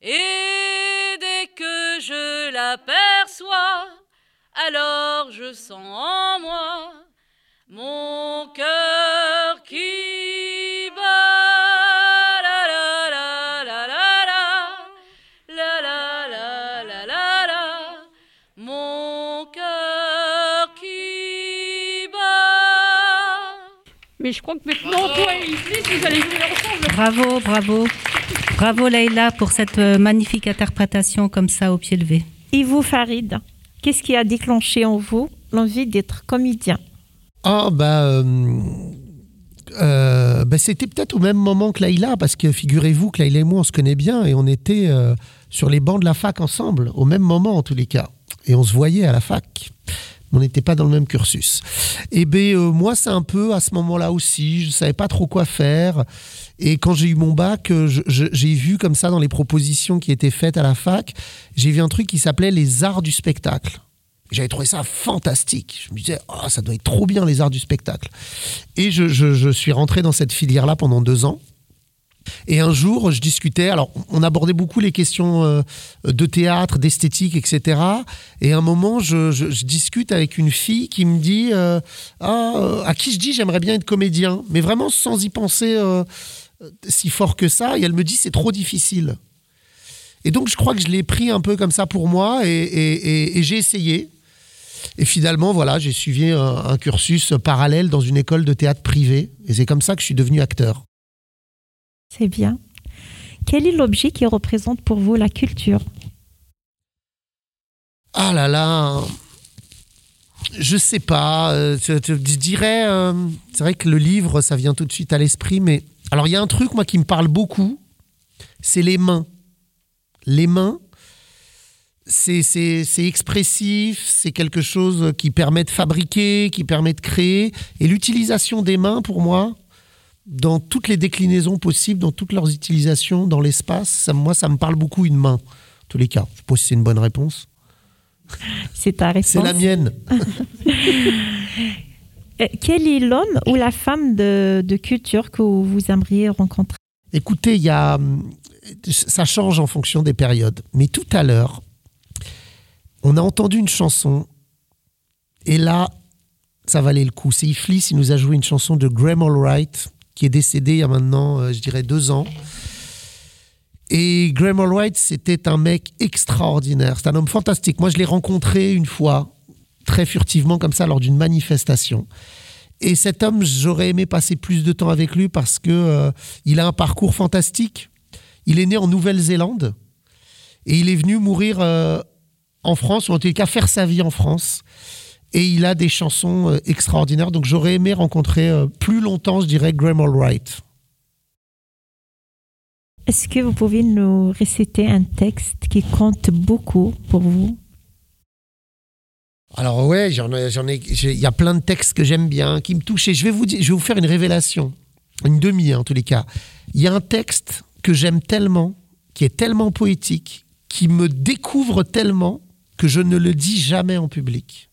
Et dès que je l'aperçois, alors je sens en moi mon cœur qui bat. La la la la la la la la la la mon cœur qui bat. Mais je crois que maintenant, toi. Bravo, bravo. Bravo Leïla pour cette euh, magnifique interprétation comme ça au pied levé. Et vous, Farid, qu'est-ce qui a déclenché en vous l'envie d'être comédien? Ah, bah. euh, euh, bah, c'était peut-être au même moment que Laïla, parce que figurez-vous que Laïla et moi, on se connaît bien et on était euh, sur les bancs de la fac ensemble, au même moment en tous les cas. Et on se voyait à la fac. On n'était pas dans le même cursus. Et ben euh, moi, c'est un peu à ce moment-là aussi, je savais pas trop quoi faire. Et quand j'ai eu mon bac, euh, j'ai vu comme ça dans les propositions qui étaient faites à la fac, j'ai vu un truc qui s'appelait les arts du spectacle. J'avais trouvé ça fantastique. Je me disais, oh, ça doit être trop bien les arts du spectacle. Et je- je suis rentré dans cette filière-là pendant deux ans. Et un jour, je discutais. Alors, on abordait beaucoup les questions euh, de théâtre, d'esthétique, etc. Et à un moment, je, discute avec une fille qui me dit euh, ah, euh, à qui je dis j'aimerais bien être comédien, mais vraiment sans y penser si fort que ça. Et elle me dit c'est trop difficile. Et donc, je crois que je l'ai pris un peu comme ça pour moi et j'ai essayé. Et finalement, voilà, j'ai suivi un, un cursus parallèle dans une école de théâtre privée. Et c'est comme ça que je suis devenu acteur. C'est bien. Quel est l'objet qui représente pour vous la culture? Ah là là, je sais pas. euh, je, dirais, euh, c'est vrai que le livre, ça vient tout de suite à l'esprit, mais alors il y a un truc moi qui me parle beaucoup, c'est les mains. Les mains, c'est expressif, c'est quelque chose qui permet de fabriquer, qui permet de créer, et l'utilisation des mains pour moi. Dans toutes les déclinaisons possibles, dans toutes leurs utilisations dans l'espace, ça, moi, ça me parle beaucoup une main. En tous les cas, je sais pas si c'est une bonne réponse. C'est ta réponse. C'est la mienne. Euh, Quel est l'homme ou la femme de, de culture que vous aimeriez rencontrer? Écoutez, y a, hum, ça change en fonction des périodes. Mais tout à l'heure, on a entendu une chanson, et là, ça valait le coup. C'est Iflis, il nous a joué une chanson de Graham Allwright, qui est décédé il y a maintenant, euh, je dirais, deux ans. Et Graham Allwright, c'était un mec extraordinaire. C'est un homme fantastique. Moi, je l'ai rencontré une fois, très furtivement, comme ça, lors d'une manifestation. Et cet homme, j'aurais aimé passer plus de temps avec lui parce que euh, il a un parcours fantastique. Il est né en Nouvelle-Zélande et il est venu mourir euh, en France, ou en tout cas faire sa vie en France. Et il a des chansons euh, extraordinaires. Donc j'aurais aimé rencontrer euh, plus longtemps, je dirais, Graham Allwright. Est-ce que vous pouvez nous réciter un texte qui compte beaucoup pour vous? Alors ouais, j'en ai, j'en ai, j'ai- il y a plein de textes que j'aime bien, qui me touchent. Et je vais vous dire, je vais vous faire une révélation, une demi en tous les cas. Il y a un texte que j'aime tellement, qui est tellement poétique, qui me découvre tellement que je ne le dis jamais en public.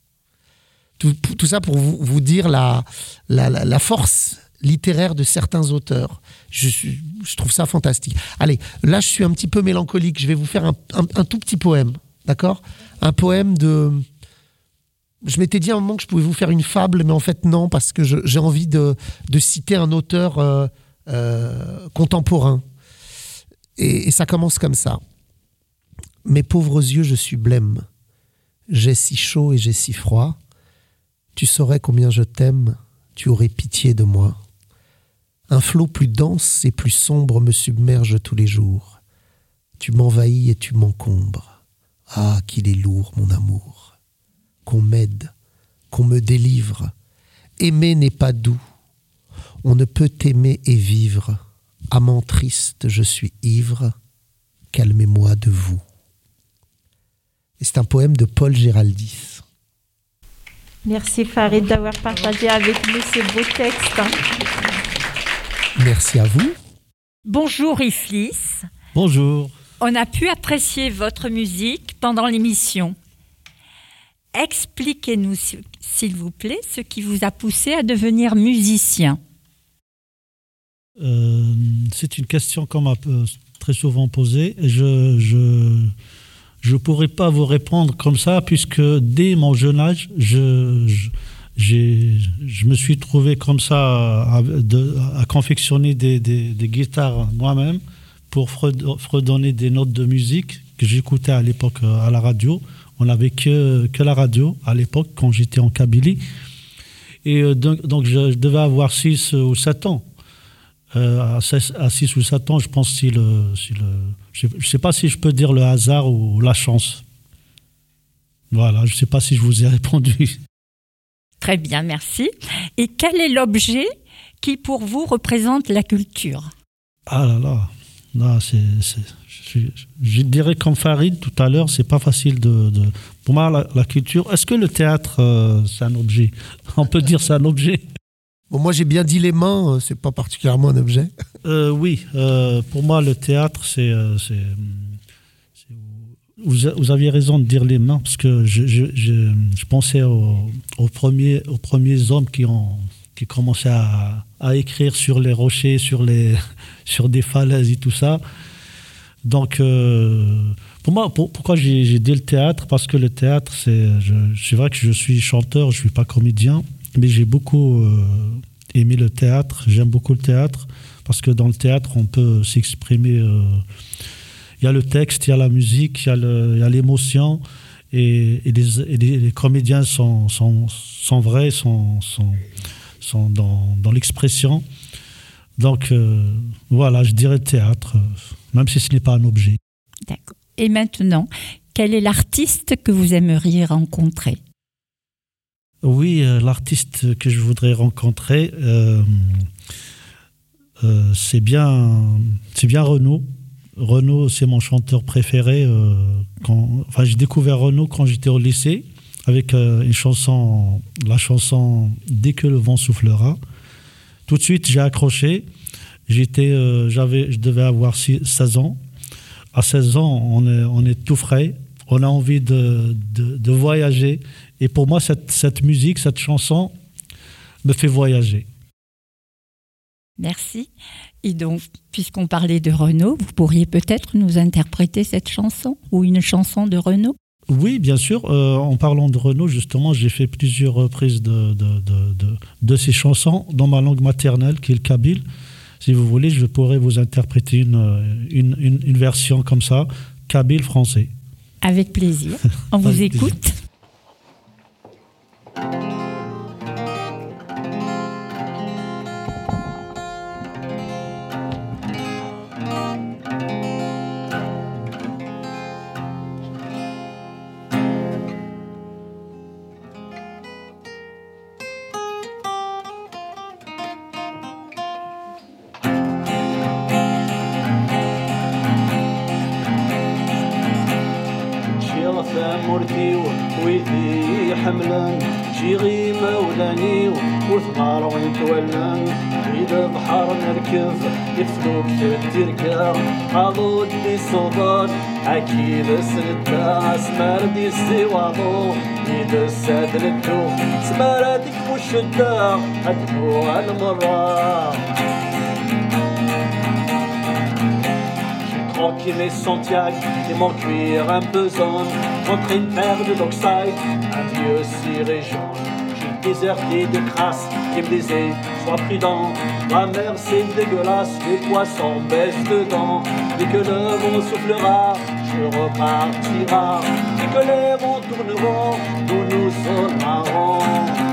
Tout, ça pour vous, vous dire la, la, la- force littéraire de certains auteurs. Je, je trouve ça fantastique. Allez, là je suis un petit peu mélancolique. Je vais vous faire un, un- tout petit poème, d'accord? Un poème de je m'étais dit à un moment que je pouvais vous faire une fable, mais en fait non, parce que j'ai envie de, de citer un auteur euh, euh, contemporain. Et ça commence comme ça. Mes pauvres yeux, je suis blême. J'ai si chaud et j'ai si froid. Tu saurais combien je t'aime, tu aurais pitié de moi. Un flot plus dense et plus sombre me submerge tous les jours. Tu m'envahis et tu m'encombres. Ah, qu'il est lourd, mon amour qu'on m'aide, qu'on me délivre. Aimer n'est pas doux. On ne peut aimer et vivre. Amant triste, je suis ivre. Calmez-moi de vous. C'est un poème de Paul Géraldis. Merci Farid d'avoir partagé avec nous ce beau texte. Merci à vous. Bonjour Iflis. Bonjour. On a pu apprécier votre musique pendant l'émission. Expliquez-nous, s'il vous plaît, ce qui vous a poussé à devenir musicien. Euh, c'est une question qu'on m'a euh, très souvent posée. Je je je pourrais pas vous répondre comme ça puisque dès mon jeune âge, je je, je me suis trouvé comme ça à, de- à confectionner des, des- des guitares moi-même pour fred- fredonner des notes de musique que j'écoutais à l'époque euh, à la radio. On n'avait que, que la radio à l'époque quand j'étais en Kabylie. Et euh, donc, donc je, je devais avoir 6 ou 7 ans. Euh, à 6 ou 7 ans, je pense si le, si le, je ne sais pas si je peux dire le hasard ou la chance. Voilà, je ne sais pas si je vous ai répondu. Très bien, merci. Et quel est l'objet qui, pour vous, représente la culture? Ah là là, là c'est, je, je dirais comme Farid tout à l'heure, c'est pas facile de, de- Pour moi, la, la culture. Est-ce que le théâtre, euh, c'est un objet? On peut dire c'est un objet? Moi j'ai bien dit les mains, euh, c'est pas particulièrement un objet. Euh, oui, euh, pour moi, le théâtre, c'est. vous, aviez raison de dire les mains, parce que je, pensais aux, premiers, hommes qui ont qui commençaient à, écrire sur les rochers, sur, les, sur des falaises et tout ça. Donc, pour moi, pour- pourquoi j'ai dit le théâtre? Parce que le théâtre, C'est vrai que je suis chanteur, je ne suis pas comédien, mais j'ai beaucoup euh, aimé le théâtre. J'aime beaucoup le théâtre parce que dans le théâtre, on peut s'exprimer. euh, Il y a le texte, il y a la musique, il y a l'émotion. Et, les, comédiens sont, vrais, sont, dans, l'expression. Donc, euh, voilà, je dirais théâtre, même si ce n'est pas un objet. D'accord. Et maintenant, quel est l'artiste que vous aimeriez rencontrer? Oui, euh, l'artiste que je voudrais rencontrer, euh, euh, c'est bien, c'est bien Renaud. Renaud, c'est mon chanteur préféré. enfin, j'ai découvert Renaud quand j'étais au lycée avec une chanson, la chanson Dès que le vent soufflera. Tout de suite, j'ai accroché. J'étais, je devais avoir six- 16 ans. À 16 ans, on est, tout frais. On a envie de voyager. Et pour moi, cette, cette musique, cette chanson me fait voyager. Merci. Et donc, puisqu'on parlait de Renaud, vous pourriez peut-être nous interpréter cette chanson ou une chanson de Renaud? Oui, bien sûr. Euh, en parlant de Renaud, justement, j'ai fait plusieurs reprises de, de, de, de, ces chansons dans ma langue maternelle, qui est le kabyle. Si vous voulez, je pourrais vous interpréter une, une, une, une version comme ça, kabyle français. Avec plaisir. On vous plaisir. Thank you. kubb ifloket irgar Alo di sovar Akide srta Smerdi siwalo Nide sadr duh Smerdik mushda Adbu al-mara tranquille et Santiago, et mon cuir imposant, votre une paire de dockside, un vieux ciré jaune déserté de crasse qui me disait Sois prudent, la mer c'est dégueulasse, les poissons baissent dedans. Dès que le vent soufflera, je repartira. Dès que les vents tourneront, nous nous sonnerons.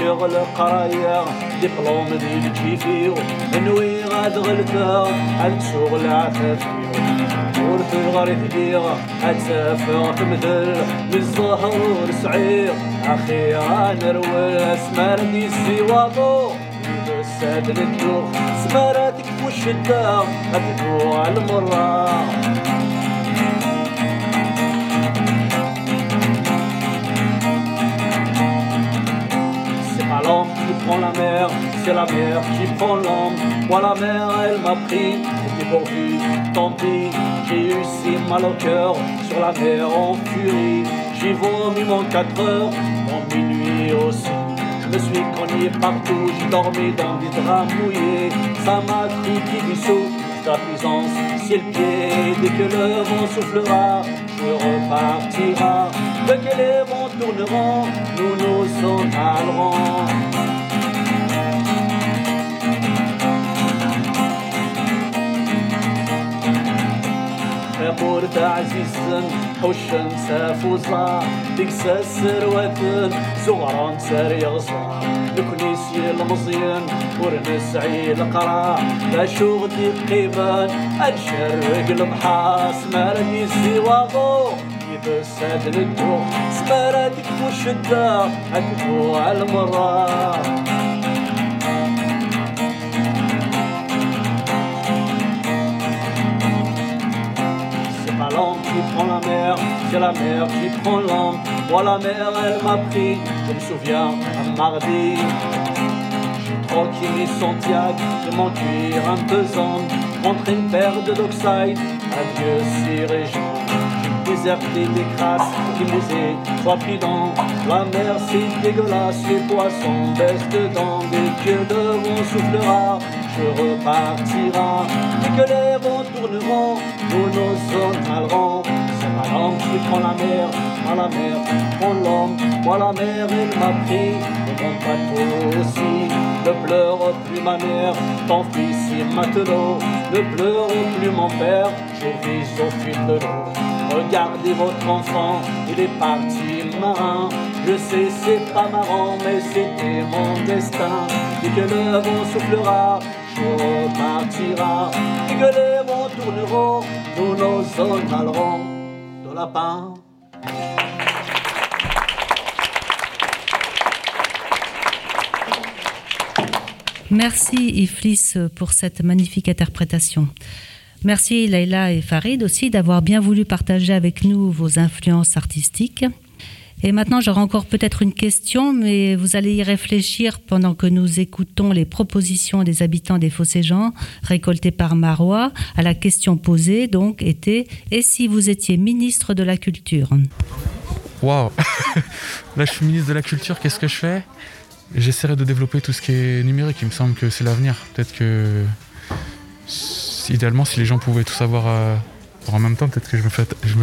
شغل قرايا دبلوم ذي الكيفيو نوي غاد غلتا عند شغل عفافيو ورث الغريث ديغا أتسافر تمثل بالزهر سعير. أخي أنا روي أسمار دي السواطو الساد ندو سماراتك وش الدار أدو على المرة qui prend la mer, c'est la mer qui prend l'homme. Moi la mer, elle m'a pris, et pourvu, tant pis, j'ai eu si mal au cœur, sur la mer en furie. J'ai vomi mon 4 heures, mon minuit aussi. Je me suis cogné partout, j'ai dormi dans des draps mouillés. Ça m'a cru du saut, la puissance, c'est le pied. Dès que le vent soufflera, je repartira. Dès que les vents tourneront, nous nous en allerons. بورت عزيزا حوشن سافوزا تكسا السروات. زغران ساري غصا نكنيسي المزيان ورنسعي القرا لا غدي القيبان انشرق المحاس مالني واغو يبس هاد الدوخ سمارة تكفو الشدة عكفو على المراه qui prend la mer, c'est la mer qui prend l'homme. Moi la mer elle m'a pris, je me souviens, un mardi. J'ai tranquille Santiago de mon cuir un pesant, contre une paire de dockside, adieu si déserté des crasses qui me disaient, sois prudent, la mer c'est dégueulasse, les poissons baissent dedans, dès que le vent soufflera, je repartira. Dès que les vents tourneront, nous nous en. C'est ma langue qui prend la mer, à la mer prend l'homme. Moi la mer elle m'a pris, et mon bateau aussi. Ne pleure plus ma mère, ton fils est matelot. Ne pleure plus mon père, je vis au fil de l'eau. Regardez votre enfant, il est parti marin. Je sais, c'est pas marrant, mais c'était mon destin. Dès que le vent soufflera, je repartira. Dès nous de lapin. Merci Iflis pour cette magnifique interprétation. Merci Leïla et Farid aussi d'avoir bien voulu partager avec nous vos influences artistiques. Et maintenant, j'aurai encore peut-être une question, mais vous allez y réfléchir pendant que nous écoutons les propositions des habitants des Fossés-Jean récoltées par Marois. À la question posée, donc, était Et si vous étiez ministre de la Culture? Waouh Là, je suis ministre de la Culture, qu'est-ce que je fais? J'essaierai de développer tout ce qui est numérique. Il me semble que c'est l'avenir. Peut-être que, idéalement, si les gens pouvaient tout savoir euh, en même temps, peut-être que je me,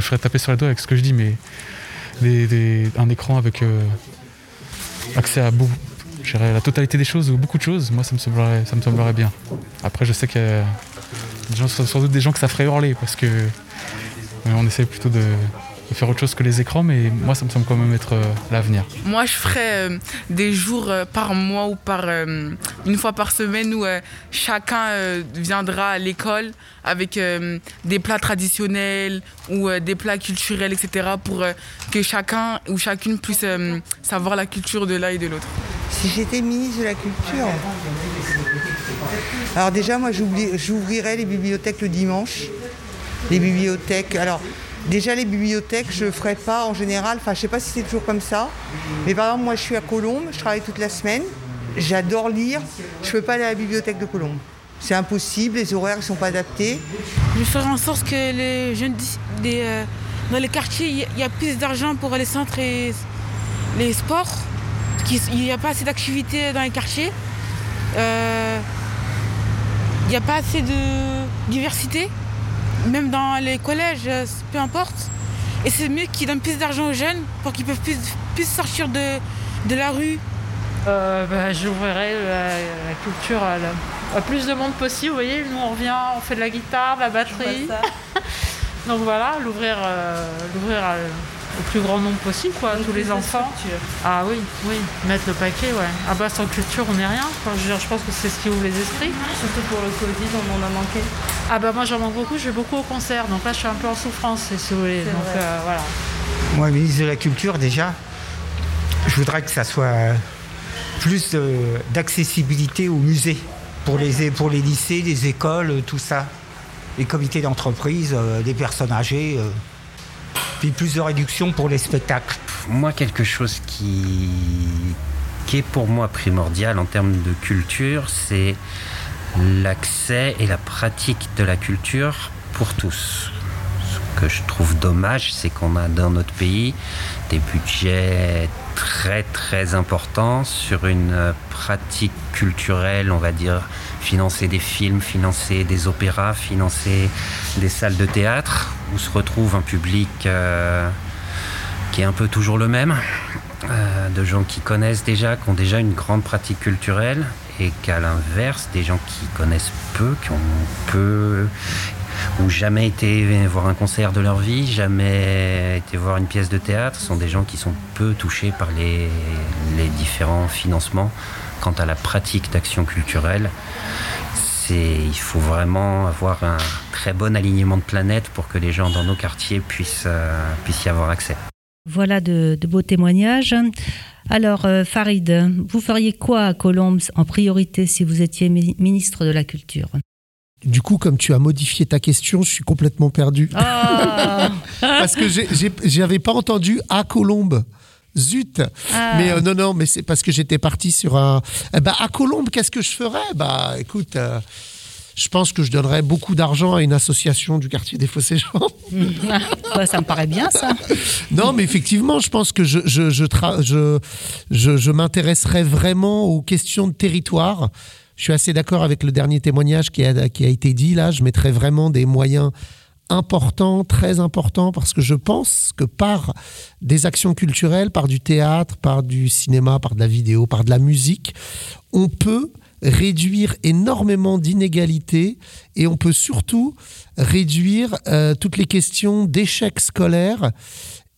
ferais, taper sur la doigts avec ce que je dis, mais un écran avec euh, accès à la totalité des choses ou beaucoup de choses, moi ça me semblerait, ça me semblerait bien. Après je sais qu'il y a des gens, sans doute des gens que ça ferait hurler parce que on essaie plutôt de, faire autre chose que les écrans, mais moi, ça me semble quand même être euh, l'avenir. Moi, je ferais euh, des jours par mois ou par une fois par semaine où chacun viendra à l'école avec des plats traditionnels ou des plats culturels, etc., pour que chacun ou chacune puisse savoir la culture de l'un et de l'autre. Si j'étais ministre de la Culture, alors déjà, moi, j'ouvrirais les bibliothèques le dimanche. Les bibliothèques. Alors, déjà, les bibliothèques, je ne ferais pas en général. Enfin, je ne sais pas si c'est toujours comme ça. Mais par exemple, moi, je suis à Colombes, je travaille toute la semaine. J'adore lire. Je ne peux pas aller à la bibliothèque de Colombes. C'est impossible, les horaires ne sont pas adaptés. Je ferai en sorte que euh, dans les quartiers, il y a plus d'argent pour les centres et les sports. Il n'y a pas assez d'activités dans les quartiers. Euh, il n'y a pas assez de diversité, même dans les collèges, peu importe. Et c'est mieux qu'ils donnent plus d'argent aux jeunes pour qu'ils puissent plus, sortir de, de la rue. Euh, bah, J'ouvrirai la, culture à, plus de monde possible. Vous voyez, nous on revient, on fait de la guitare, de la batterie. Donc voilà, l'ouvrir euh, l'ouvrir au plus grand nombre possible, quoi, tous les enfants. Ah oui, oui, mettre le paquet, ouais. Ah bah sans culture, on n'est rien. je, pense que c'est ce qui ouvre les esprits. Surtout pour le Covid, on en a manqué. Ah bah moi j'en manque beaucoup, je vais beaucoup au concert, donc là je suis un peu en souffrance, si vous voulez. Donc euh, voilà. Moi, ministre de la Culture, déjà, je voudrais que ça soit plus d'accessibilité aux musées pour les, pour les lycées, les écoles, tout ça. Les comités d'entreprise, euh, des personnes âgées. Puis plus de réduction pour les spectacles. Moi, quelque chose qui, qui est pour moi primordial en termes de culture, c'est l'accès et la pratique de la culture pour tous. Ce que je trouve dommage, c'est qu'on a dans notre pays des budgets très très importants sur une pratique culturelle, on va dire, financer des films, financer des opéras, financer des salles de théâtre, où se retrouve un public euh, qui est un peu toujours le même, euh, de gens qui connaissent déjà, qui ont déjà une grande pratique culturelle, et qu'à l'inverse, des gens qui connaissent peu, qui ont peu ou jamais été voir un concert de leur vie, jamais été voir une pièce de théâtre, sont des gens qui sont peu touchés par les, les différents financements quant à la pratique d'action culturelle. Il faut vraiment avoir un très bon alignement de planètes pour que les gens dans nos quartiers puissent, euh, puissent y avoir accès. Voilà de, beaux témoignages. Alors, euh, Farid, vous feriez quoi à Colombes en priorité si vous étiez ministre de la Culture? Du coup, comme tu as modifié ta question, je suis complètement perdu. Ah. Parce que j'avais pas entendu à Colombes. Zut ah. Mais euh, non, non, mais c'est parce que j'étais parti sur un. Eh ben, à Colombes, qu'est-ce que je ferais? Bah, écoute. Euh, je pense que je donnerais beaucoup d'argent à une association du quartier des Fossés-Jean. ça me paraît bien, ça. non, mais effectivement, je pense que je, je, je, je, je m'intéresserais vraiment aux questions de territoire. Je suis assez d'accord avec le dernier témoignage qui a, qui a été dit là. Je mettrais vraiment des moyens important, très important, parce que je pense que par des actions culturelles, par du théâtre, par du cinéma, par de la vidéo, par de la musique, on peut réduire énormément d'inégalités et on peut surtout réduire euh, toutes les questions d'échecs scolaires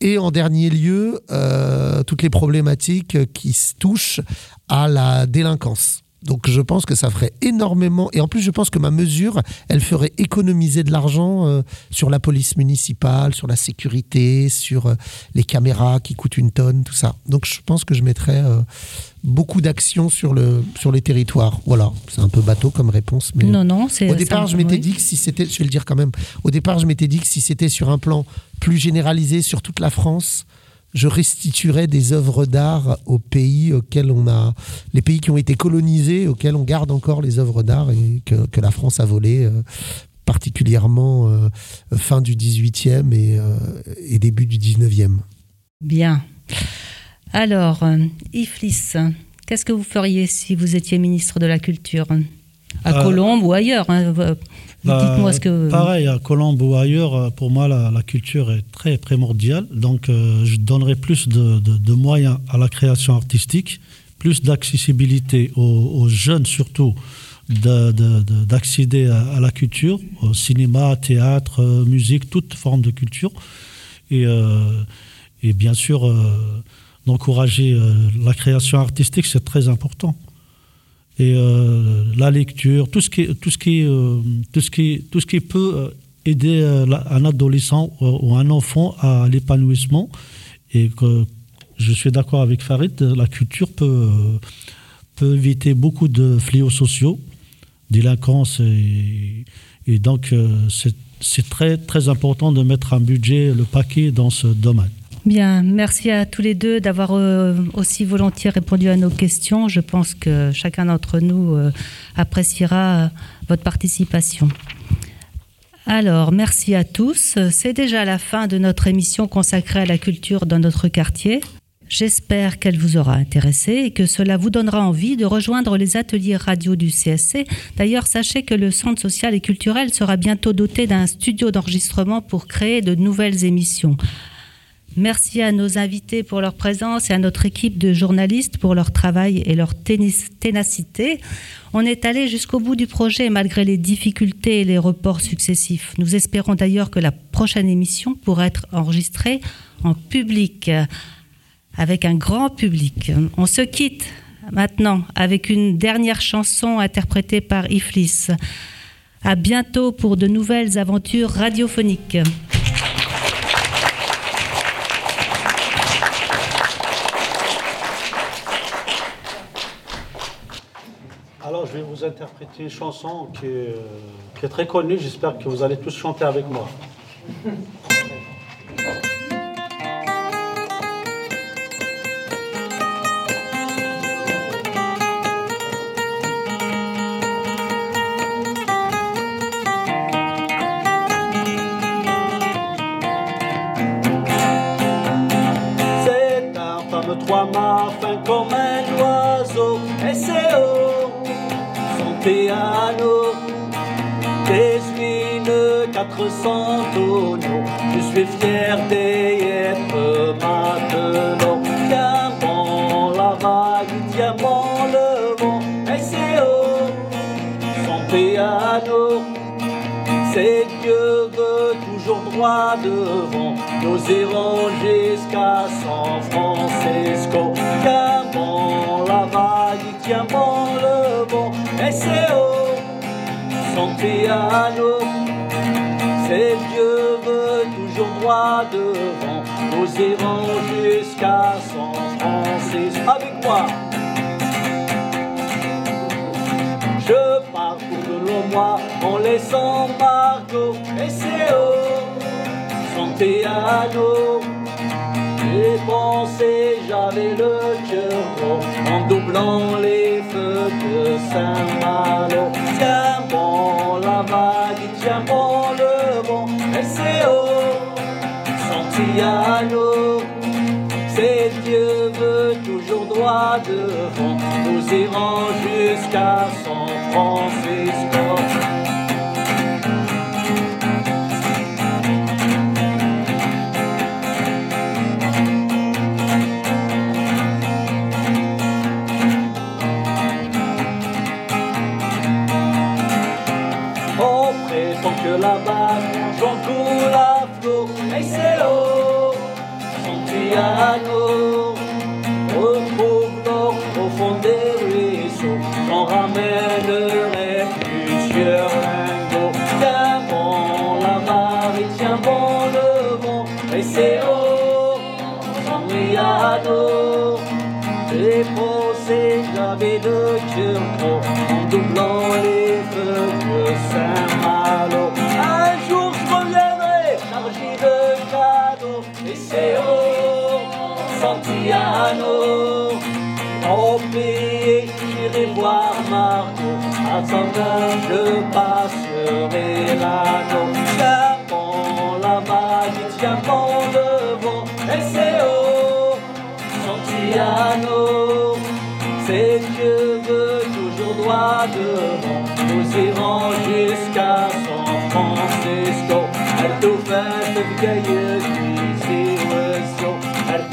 et en dernier lieu euh, toutes les problématiques qui touchent à la délinquance. Donc je pense que ça ferait énormément. Et en plus, je pense que ma mesure, elle ferait économiser de l'argent euh, sur la police municipale, sur la sécurité, sur euh, les caméras qui coûtent une tonne, tout ça. Donc je pense que je mettrais euh, beaucoup d'actions sur, le, sur les territoires. Voilà, c'est un peu bateau comme réponse. Mais non, non, c'est. Au départ, je m'étais dit que si c'était. Je vais le dire quand même. Au départ, je m'étais dit que si c'était sur un plan plus généralisé sur toute la France, je restituerai des œuvres d'art aux pays auxquels on a, les pays qui ont été colonisés, auxquels on garde encore les œuvres d'art et que, la France a volées, euh, particulièrement euh, fin du 18e euh, et, début du 19e. Bien. Alors, Iflis, qu'est-ce que vous feriez si vous étiez ministre de la Culture? À Colombes ou ailleurs hein, bah, ce que. Pareil, à Colombe ou ailleurs, euh, pour moi, la, culture est très primordiale. Donc, euh, je donnerai plus de, moyens à la création artistique, plus d'accessibilité aux, jeunes surtout d'accéder à, la culture, au cinéma, théâtre, euh, musique, toute forme de culture. Et, et bien sûr, d'encourager la création artistique, c'est très important et euh, la lecture, tout ce qui, tout ce qui, euh, tout ce qui, tout ce qui peut euh, aider un adolescent ou un enfant à l'épanouissement et je suis d'accord avec Farid, la culture peut, peut éviter beaucoup de fléaux sociaux, délinquance, et, et donc c'est très, très important de mettre un budget, le paquet dans ce domaine. Bien, merci à tous les deux d'avoir euh, aussi volontiers répondu à nos questions. Je pense que chacun d'entre nous euh, appréciera votre participation. Alors, merci à tous. C'est déjà la fin de notre émission consacrée à la culture dans notre quartier. J'espère qu'elle vous aura intéressé et que cela vous donnera envie de rejoindre les ateliers radio du CSC. D'ailleurs, sachez que le Centre social et culturel sera bientôt doté d'un studio d'enregistrement pour créer de nouvelles émissions. Merci à nos invités pour leur présence et à notre équipe de journalistes pour leur travail et leur ténacité. On est allé jusqu'au bout du projet malgré les difficultés et les reports successifs. Nous espérons d'ailleurs que la prochaine émission pourra être enregistrée en public, avec un grand public. On se quitte maintenant avec une dernière chanson interprétée par Iflis. À bientôt pour de nouvelles aventures radiophoniques. Je vais vous interpréter une chanson qui est, qui est très connue. J'espère que vous allez tous chanter avec moi. Piano désuine 400 tonneaux. Je suis fier d'y être maintenant. Diamant la vague, diamant le vent. Haut son piano. C'est Dieu veut toujours droit devant. Nous irons jusqu'à San Francisco. Diamant la vague, diamant le vent. C'est haut son piano. C'est Dieu veut toujours droit devant. Nous irons jusqu'à San Francisco. Avec moi. Je parcours de long mois en laissant Margot et c'est haut son piano. J'ai pensé, j'avais le cœur en doublant les de Saint-Malo. Tiens bon la vague, tiens bon le vent son piano. C'est Dieu veut toujours droit devant. Nous irons jusqu'à San Francisco. Margot. À Santin, je passerai l'anneau. Tiens bon la bon le vent et c'est haut Santiano. C'est Dieu veut toujours droit devant. Nous irons jusqu'à San Francisco. Elle tout fait de vieille easy Elle